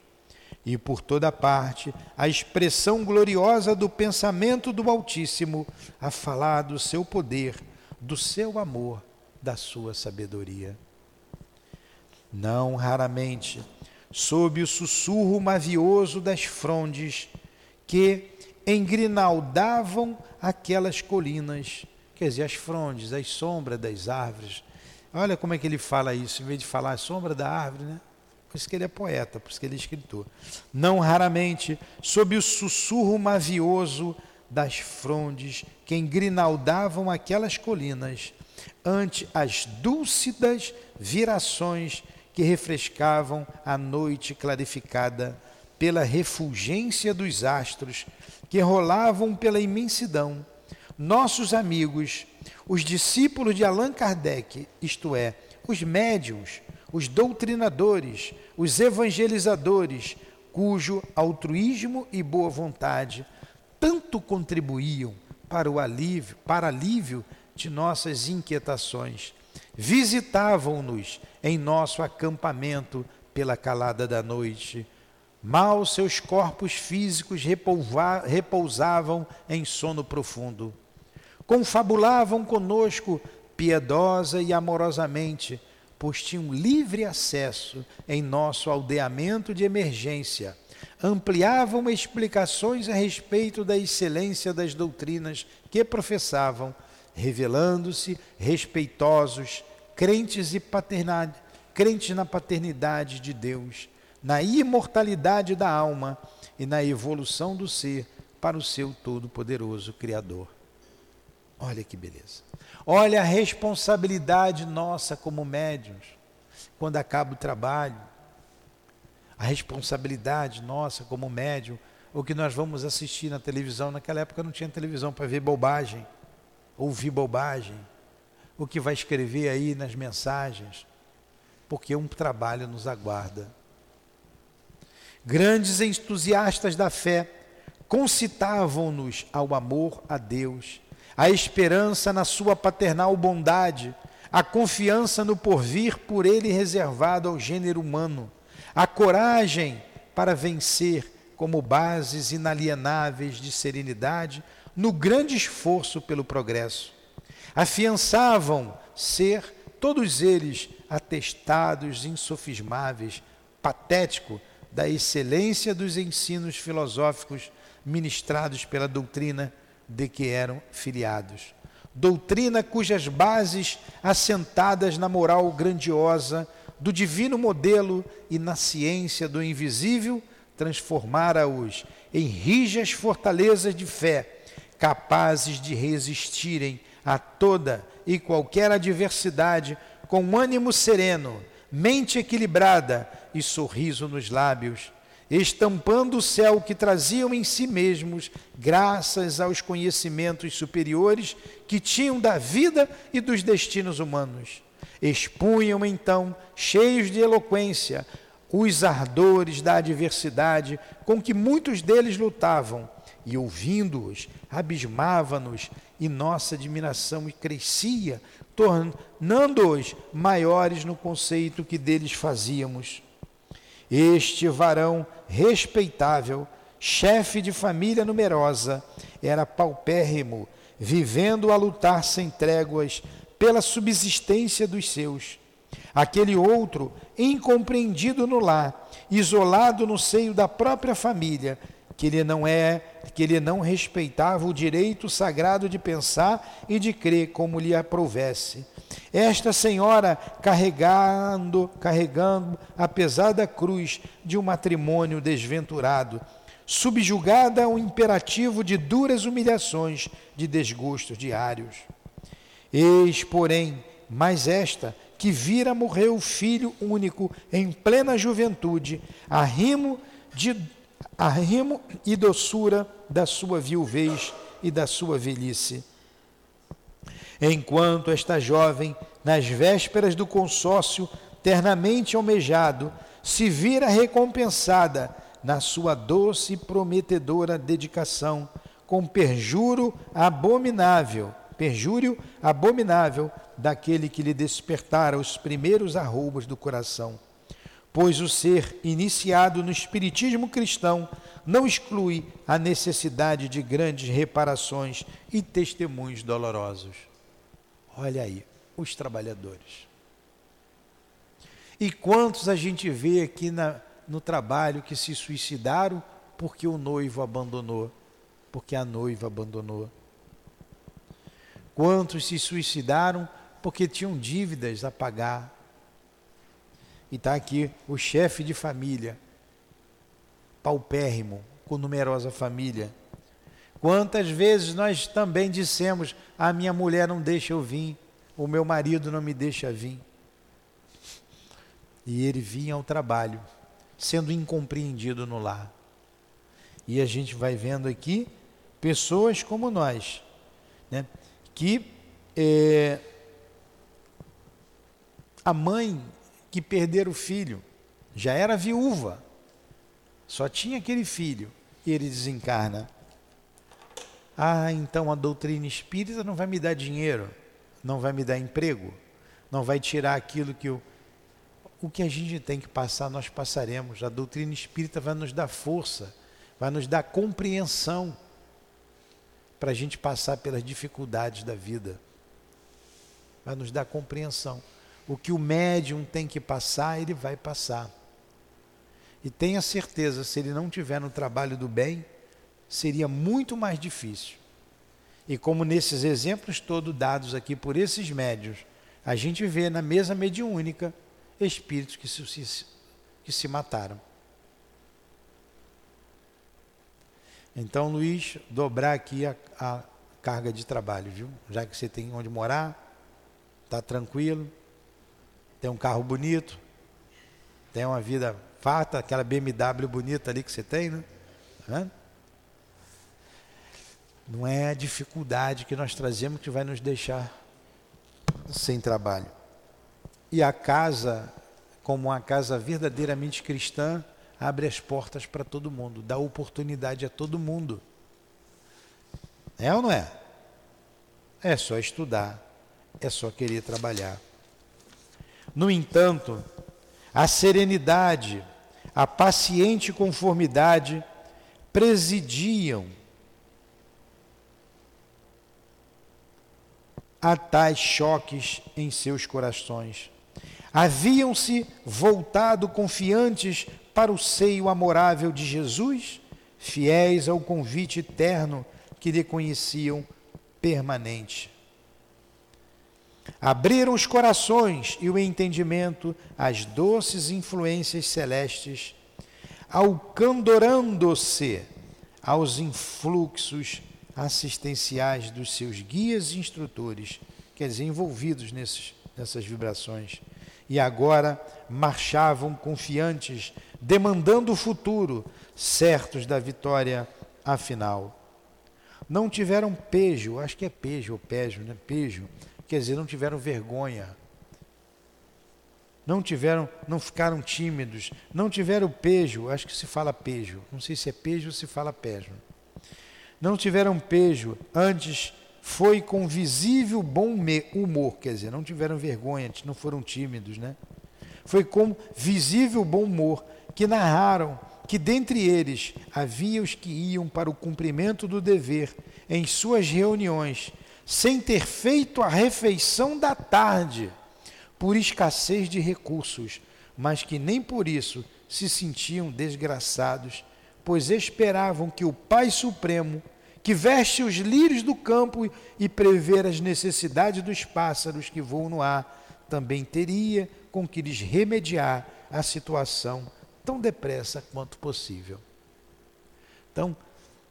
Speaker 1: E por toda parte, a expressão gloriosa do pensamento do Altíssimo a falar do seu poder, do seu amor, da sua sabedoria. Não raramente sob o sussurro mavioso das frondes que engrinaldavam aquelas colinas, quer dizer, as frondes, as sombras das árvores. Olha como é que ele fala isso, em vez de falar a sombra da árvore, né? Por isso que ele é poeta, por isso que ele é escritor. Não raramente, sob o sussurro mavioso das frondes que engrinaldavam aquelas colinas, ante as dúlcidas virações que refrescavam a noite clarificada pela refulgência dos astros que rolavam pela imensidão. Nossos amigos, os discípulos de Allan Kardec, isto é, os médiums, os doutrinadores, os evangelizadores, cujo altruísmo e boa vontade tanto contribuíam para o alívio, para alívio de nossas inquietações visitavam-nos em nosso acampamento pela calada da noite. Mal seus corpos físicos repousavam em sono profundo. Confabulavam conosco piedosa e amorosamente, pois tinham livre acesso em nosso aldeamento de emergência. Ampliavam explicações a respeito da excelência das doutrinas que professavam revelando-se respeitosos, crentes e paternidade, crentes na paternidade de Deus, na imortalidade da alma e na evolução do ser para o seu todo-poderoso Criador. Olha que beleza. Olha a responsabilidade nossa como médiuns, quando acaba o trabalho. A responsabilidade nossa como médium, o que nós vamos assistir na televisão. Naquela época não tinha televisão para ver bobagem, ouvir bobagem. O que vai escrever aí nas mensagens, porque um trabalho nos aguarda. Grandes entusiastas da fé concitavam-nos ao amor a Deus, a esperança na sua paternal bondade, a confiança no porvir por ele reservado ao gênero humano, a coragem para vencer como bases inalienáveis de serenidade no grande esforço pelo progresso. Afiançavam ser todos eles atestados insofismáveis, patético da excelência dos ensinos filosóficos ministrados pela doutrina de que eram filiados. Doutrina cujas bases, assentadas na moral grandiosa do divino modelo e na ciência do invisível, transformara-os em rijas fortalezas de fé, capazes de resistirem a toda e qualquer adversidade com ânimo sereno, mente equilibrada e sorriso nos lábios, estampando o céu que traziam em si mesmos, graças aos conhecimentos superiores que tinham da vida e dos destinos humanos. Expunham então, cheios de eloquência, os ardores da adversidade com que muitos deles lutavam, e ouvindo-os, abismava-nos, e nossa admiração crescia, tornando-os maiores no conceito que deles fazíamos. Este varão respeitável, chefe de família numerosa, era paupérrimo, vivendo a lutar sem tréguas pela subsistência dos seus. Aquele outro, incompreendido no lar, isolado no seio da própria família, que ele não é, que ele não respeitava o direito sagrado de pensar e de crer como lhe aprovesse. Esta senhora carregando, carregando a pesada cruz de um matrimônio desventurado, subjugada ao imperativo de duras humilhações, de desgostos diários. Eis, porém, mais esta, que vira morrer o filho único em plena juventude, arrimo, de, arrimo e doçura da sua viuvez e da sua velhice. Enquanto esta jovem, nas vésperas do consórcio, ternamente almejado, se vira recompensada na sua doce e prometedora dedicação, com perjuro abominável, perjúrio abominável daquele que lhe despertara os primeiros arroubos do coração. Pois o ser iniciado no espiritismo cristão não exclui a necessidade de grandes reparações e testemunhos dolorosos. Olha aí, os trabalhadores. E quantos a gente vê aqui na, no trabalho que se suicidaram porque o noivo abandonou, porque a noiva abandonou. Quantos se suicidaram porque tinham dívidas a pagar. E está aqui o chefe de família, paupérrimo, com numerosa família. Quantas vezes nós também dissemos: a minha mulher não deixa eu vir, o meu marido não me deixa vir. E ele vinha ao trabalho, sendo incompreendido no lar. E a gente vai vendo aqui pessoas como nós, né, que é, a mãe que perderam o filho já era viúva, só tinha aquele filho e ele desencarna. Ah, então a doutrina espírita não vai me dar dinheiro, não vai me dar emprego, não vai tirar aquilo que eu. O que a gente tem que passar, nós passaremos. A doutrina espírita vai nos dar força, vai nos dar compreensão para a gente passar pelas dificuldades da vida. Vai nos dar compreensão. O que o médium tem que passar, ele vai passar. E tenha certeza, se ele não tiver no trabalho do bem, seria muito mais difícil. E como nesses exemplos todos dados aqui por esses médios, a gente vê na mesa mediúnica espíritos que se, que se mataram. Então, Luiz, dobrar aqui a, a carga de trabalho, viu? Já que você tem onde morar, está tranquilo, tem um carro bonito, tem uma vida farta, aquela BMW bonita ali que você tem, né? Não é a dificuldade que nós trazemos que vai nos deixar sem trabalho. E a casa, como uma casa verdadeiramente cristã, abre as portas para todo mundo, dá oportunidade a todo mundo. É ou não é? É só estudar, é só querer trabalhar. No entanto, a serenidade, a paciente conformidade presidiam a tais choques em seus corações. Haviam-se voltado confiantes para o seio amorável de Jesus, fiéis ao convite eterno que lhe conheciam permanente. Abriram os corações e o entendimento às doces influências celestes, alcandorando-se aos influxos assistenciais dos seus guias e instrutores, quer dizer, envolvidos nesses, nessas vibrações. E agora marchavam confiantes, demandando o futuro, certos da vitória afinal. Não tiveram pejo, acho que é pejo ou pejo, né? Pejo, quer dizer, não tiveram vergonha. Não tiveram, não ficaram tímidos, não tiveram pejo, acho que se fala pejo. Não sei se é pejo ou se fala pejo. Não tiveram pejo, antes foi com visível bom humor, quer dizer, não tiveram vergonha, não foram tímidos, né? Foi com visível bom humor que narraram que dentre eles havia os que iam para o cumprimento do dever em suas reuniões, sem ter feito a refeição da tarde, por escassez de recursos, mas que nem por isso se sentiam desgraçados, pois esperavam que o Pai Supremo, que veste os lírios do campo e prevê as necessidades dos pássaros que voam no ar, também teria com que lhes remediar a situação tão depressa quanto possível. Então,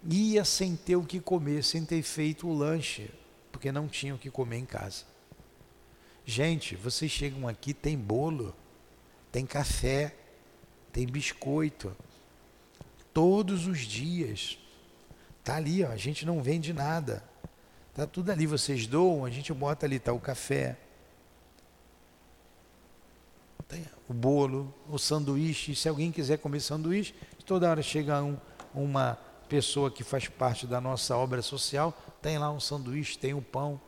Speaker 1: ia sem ter o que comer, sem ter feito o lanche, porque não tinham o que comer em casa. Gente, vocês chegam aqui, tem bolo, tem café, tem biscoito, todos os dias. Tá ali, ó, a gente não vende nada. Tá tudo ali, vocês doam, a gente bota ali, tá o café, tem o bolo, o sanduíche. Se alguém quiser comer sanduíche, toda hora chega um, uma pessoa que faz parte da nossa obra social, tem lá um sanduíche, tem um pão.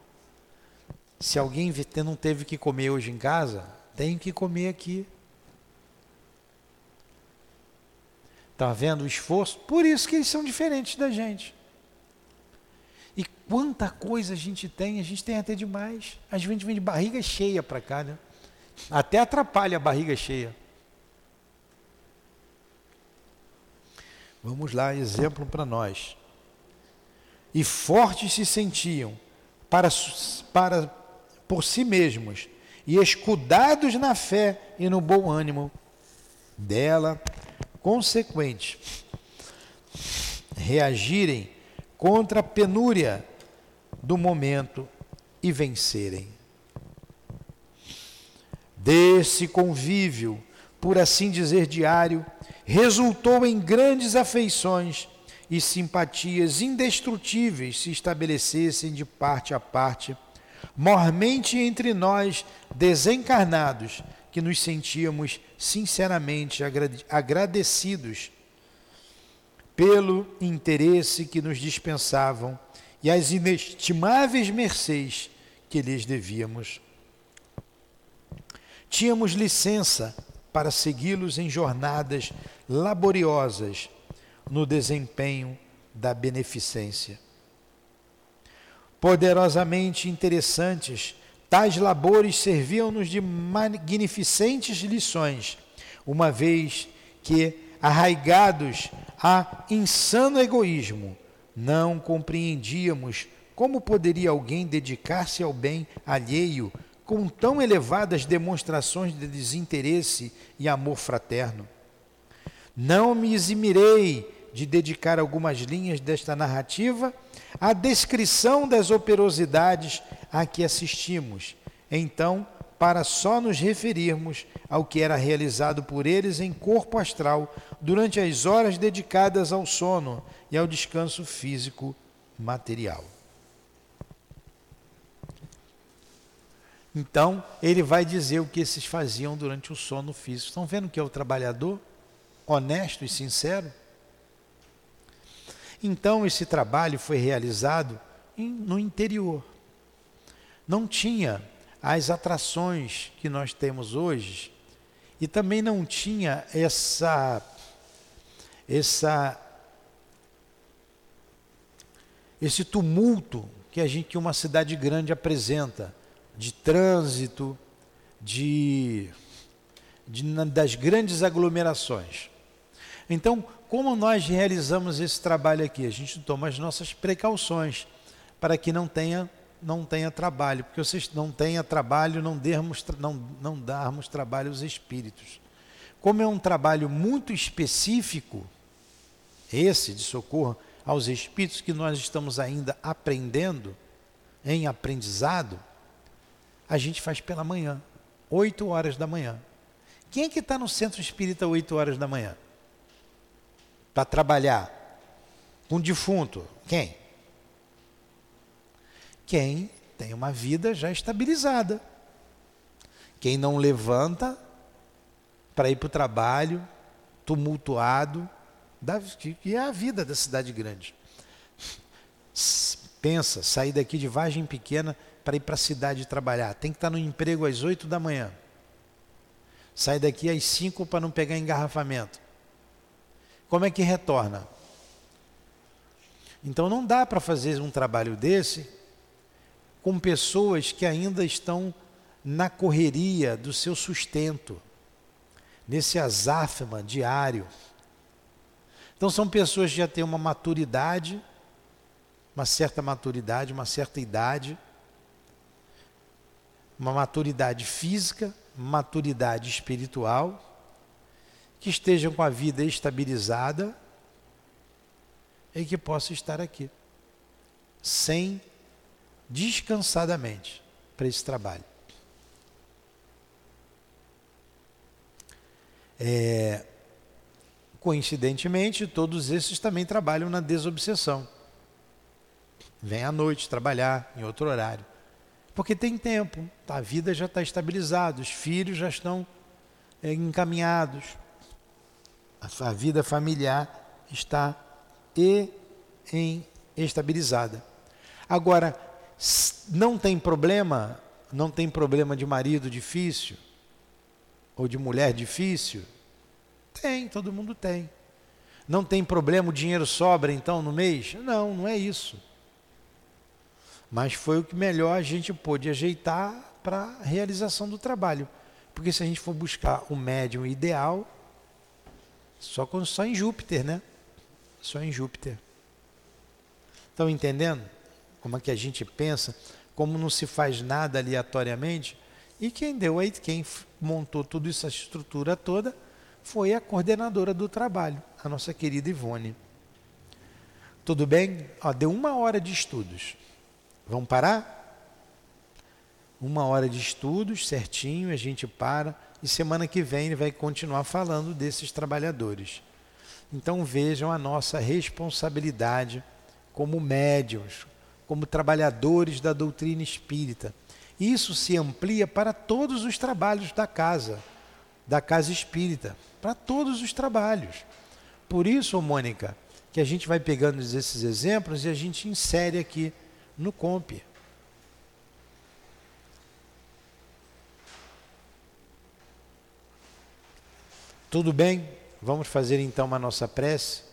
Speaker 1: Se alguém não teve que comer hoje em casa, tem que comer aqui. Está vendo o esforço? Por isso que eles são diferentes da gente. E quanta coisa a gente tem, a gente tem até demais. A gente vem de barriga cheia para cá, né? Até atrapalha a barriga cheia. Vamos lá, exemplo para nós. E fortes se sentiam para, para por si mesmos e escudados na fé e no bom ânimo dela, consequente, reagirem contra a penúria do momento e vencerem. Desse convívio, por assim dizer, diário, resultou em grandes afeições e simpatias indestrutíveis se estabelecessem de parte a parte, mormente entre nós desencarnados, que nos sentíamos sinceramente agradecidos pelo interesse que nos dispensavam e as inestimáveis mercês que lhes devíamos tínhamos licença para segui-los em jornadas laboriosas no desempenho da beneficência. Poderosamente interessantes, tais labores serviam-nos de magnificentes lições, uma vez que, arraigados a insano egoísmo, não compreendíamos como poderia alguém dedicar-se ao bem alheio com tão elevadas demonstrações de desinteresse e amor fraterno? Não me eximirei de dedicar algumas linhas desta narrativa à descrição das operosidades a que assistimos. Então, para só nos referirmos ao que era realizado por eles em corpo astral durante as horas dedicadas ao sono e ao descanso físico material. Então, ele vai dizer o que esses faziam durante o sono físico. Estão vendo que é o trabalhador honesto e sincero? Então, esse trabalho foi realizado no interior. Não tinha as atrações que nós temos hoje e também não tinha essa essa esse tumulto que a gente que uma cidade grande apresenta de trânsito, de, de das grandes aglomerações. Então, como nós realizamos esse trabalho aqui? A gente toma as nossas precauções para que não tenha não tenha trabalho, porque vocês não tenha trabalho, não dermos não não darmos trabalho aos espíritos. Como é um trabalho muito específico, esse de socorro aos espíritos que nós estamos ainda aprendendo em aprendizado, a gente faz pela manhã, 8 horas da manhã. Quem é que está no centro espírita 8 horas da manhã? Para trabalhar com defunto? Quem? Quem tem uma vida já estabilizada. Quem não levanta para ir para o trabalho, tumultuado, que é a vida da cidade grande. Pensa, sair daqui de Vargem Pequena para ir para a cidade trabalhar. Tem que estar no emprego às 8 da manhã. Sai daqui às 5 para não pegar engarrafamento. Como é que retorna? Então não dá para fazer um trabalho desse com pessoas que ainda estão na correria do seu sustento, nesse azáfama diário. Então são pessoas que já têm uma maturidade, uma certa maturidade, uma certa idade, uma maturidade física, maturidade espiritual, que estejam com a vida estabilizada e que possam estar aqui, sem descansadamente para esse trabalho. É, coincidentemente, todos esses também trabalham na desobsessão. Vem à noite trabalhar em outro horário. Porque tem tempo, a vida já está estabilizada, os filhos já estão é, encaminhados, a, vida familiar está e em estabilizada. Agora, não tem problema, não tem problema de marido difícil ou de mulher difícil? Tem, todo mundo tem. Não tem problema, o dinheiro sobra então no mês? Não, não é isso. Mas foi o que melhor a gente pôde ajeitar para a realização do trabalho. Porque se a gente for buscar o médium ideal, só, quando, só em Júpiter, né? Só em Júpiter. Estão entendendo como é que a gente pensa? Como não se faz nada aleatoriamente? E quem deu aí, quem montou tudo isso, essa estrutura toda, foi a coordenadora do trabalho, a nossa querida Ivone. Tudo bem? Ó, deu uma hora de estudos. Vamos parar? Uma hora de estudos certinho, a gente para e semana que vem ele vai continuar falando desses trabalhadores. Então vejam a nossa responsabilidade como médiums, como trabalhadores da doutrina espírita. Isso se amplia para todos os trabalhos da casa, da casa espírita, para todos os trabalhos. Por isso, Mônica, que a gente vai pegando esses exemplos e a gente insere aqui no COMP. Tudo bem? Vamos fazer então a nossa prece.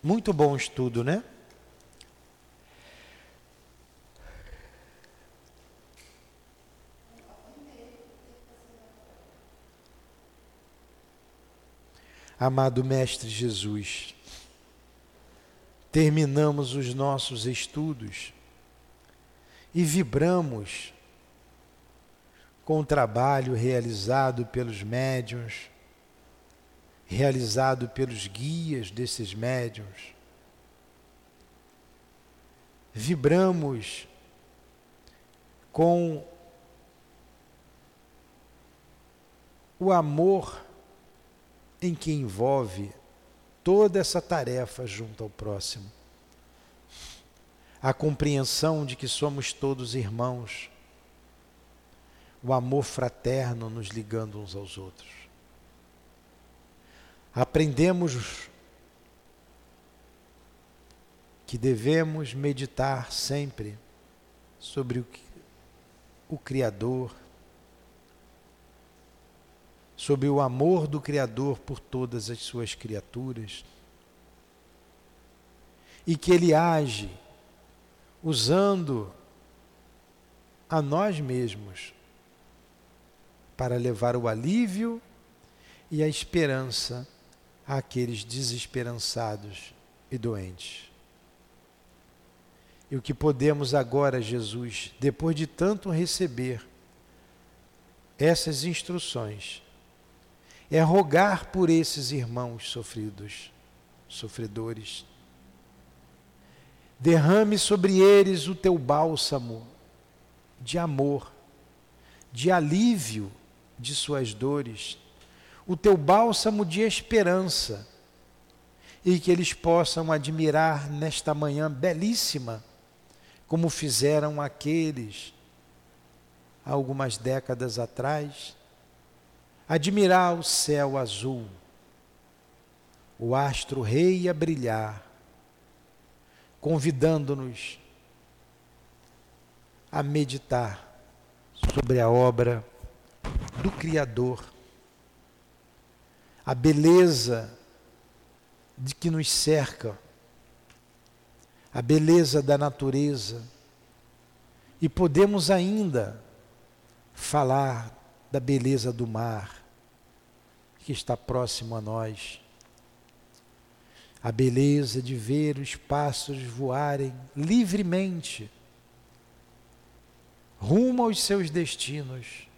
Speaker 1: Muito bom estudo, né? Amado Mestre Jesus, terminamos os nossos estudos e vibramos com o trabalho realizado pelos médiuns, realizado pelos guias desses médiuns. Vibramos com o amor em que envolve toda essa tarefa junto ao próximo. A compreensão de que somos todos irmãos. O amor fraterno nos ligando uns aos outros. Aprendemos que devemos meditar sempre sobre o, o Criador, sobre o amor do Criador por todas as suas criaturas. E que Ele age usando a nós mesmos para levar o alívio e a esperança àqueles desesperançados e doentes. E o que podemos agora, Jesus, depois de tanto receber essas instruções, é rogar por esses irmãos sofridos, sofredores. Derrame sobre eles o teu bálsamo de amor, de alívio de suas dores, o teu bálsamo de esperança, e que eles possam admirar nesta manhã belíssima, como fizeram aqueles algumas décadas atrás, admirar o céu azul, o astro rei a brilhar, convidando-nos a meditar sobre a obra do Criador, a beleza de que nos cerca, a beleza da natureza, e podemos ainda falar da beleza do mar que está próximo a nós. A beleza de ver os pássaros voarem livremente rumo aos seus destinos.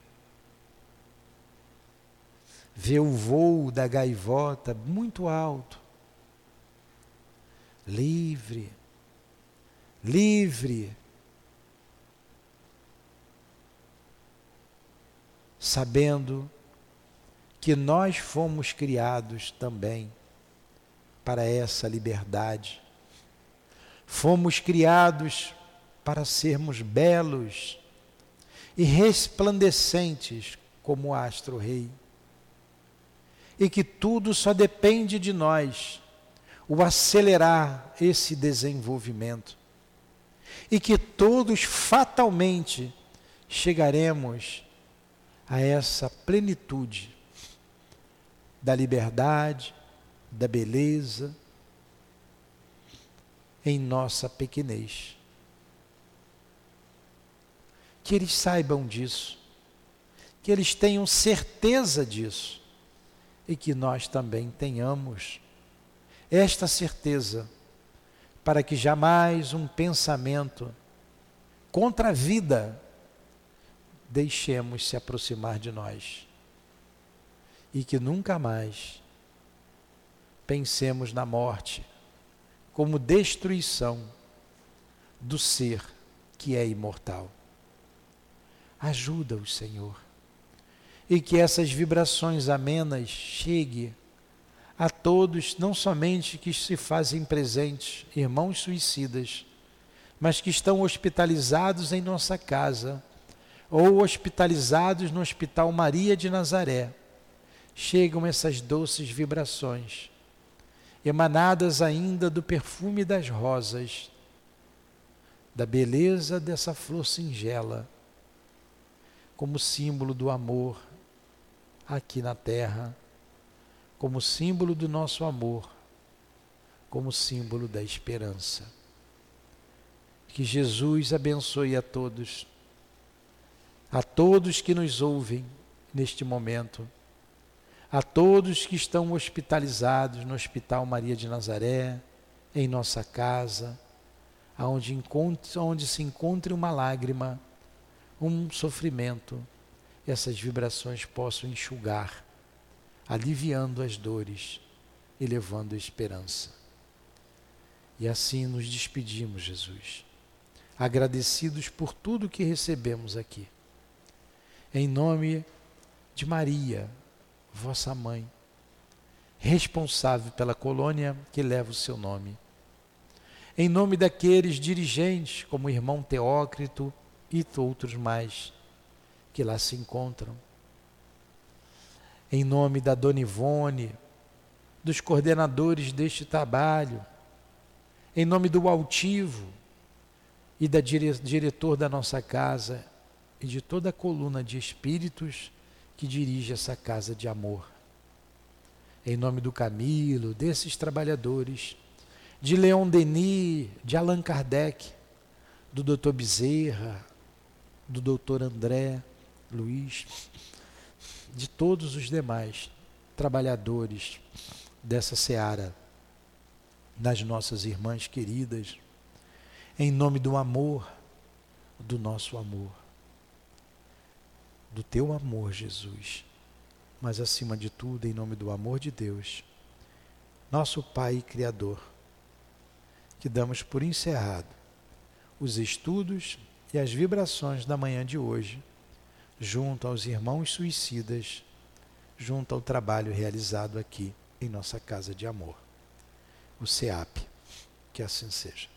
Speaker 1: Ver o voo da gaivota muito alto, livre, livre sabendo que nós fomos criados também para essa liberdade. Fomos criados para sermos belos e resplandecentes como o astro-rei. E que tudo só depende de nós, o acelerar esse desenvolvimento. E que todos fatalmente chegaremos a essa plenitude da liberdade, da beleza em nossa pequenez. Que eles saibam disso, que eles tenham certeza disso e que nós também tenhamos esta certeza, para que jamais um pensamento contra a vida deixemos se aproximar de nós. E que nunca mais pensemos na morte como destruição do ser que é imortal. Ajuda-os, Senhor. E que essas vibrações amenas cheguem a todos, não somente que se fazem presentes, irmãos suicidas, mas que estão hospitalizados em nossa casa ou hospitalizados no Hospital Maria de Nazaré, chegam essas doces vibrações, emanadas ainda do perfume das rosas, da beleza dessa flor singela, como símbolo do amor aqui na terra, como símbolo do nosso amor, como símbolo da esperança. Que Jesus abençoe a todos a todos que nos ouvem neste momento, a todos que estão hospitalizados no Hospital Maria de Nazaré, em nossa casa, aonde, encontre, onde se encontre uma lágrima, um sofrimento, essas vibrações possam enxugar, aliviando as dores e levando a esperança. E assim nos despedimos, Jesus, agradecidos por tudo que recebemos aqui. Em nome de Maria, vossa mãe, responsável pela colônia que leva o seu nome. Em nome daqueles dirigentes, como o irmão Teócrito e outros mais, que lá se encontram. Em nome da Dona Ivone, dos coordenadores deste trabalho, em nome do altivo e da dire diretor da nossa casa e de toda a coluna de espíritos que dirige essa casa de amor. Em nome do Camilo, desses trabalhadores, de Leon Denis, de Allan Kardec, do Dr. Bezerra, do Dr. André Luiz, de todos os demais trabalhadores dessa seara, das nossas irmãs queridas, em nome do amor, do nosso amor, do teu amor, Jesus, mas acima de tudo, em nome do amor de Deus, nosso Pai e Criador, que damos por encerrado os estudos e as vibrações da manhã de hoje, junto aos irmãos suicidas, junto ao trabalho realizado aqui em nossa casa de amor, o SEAP. Que assim seja.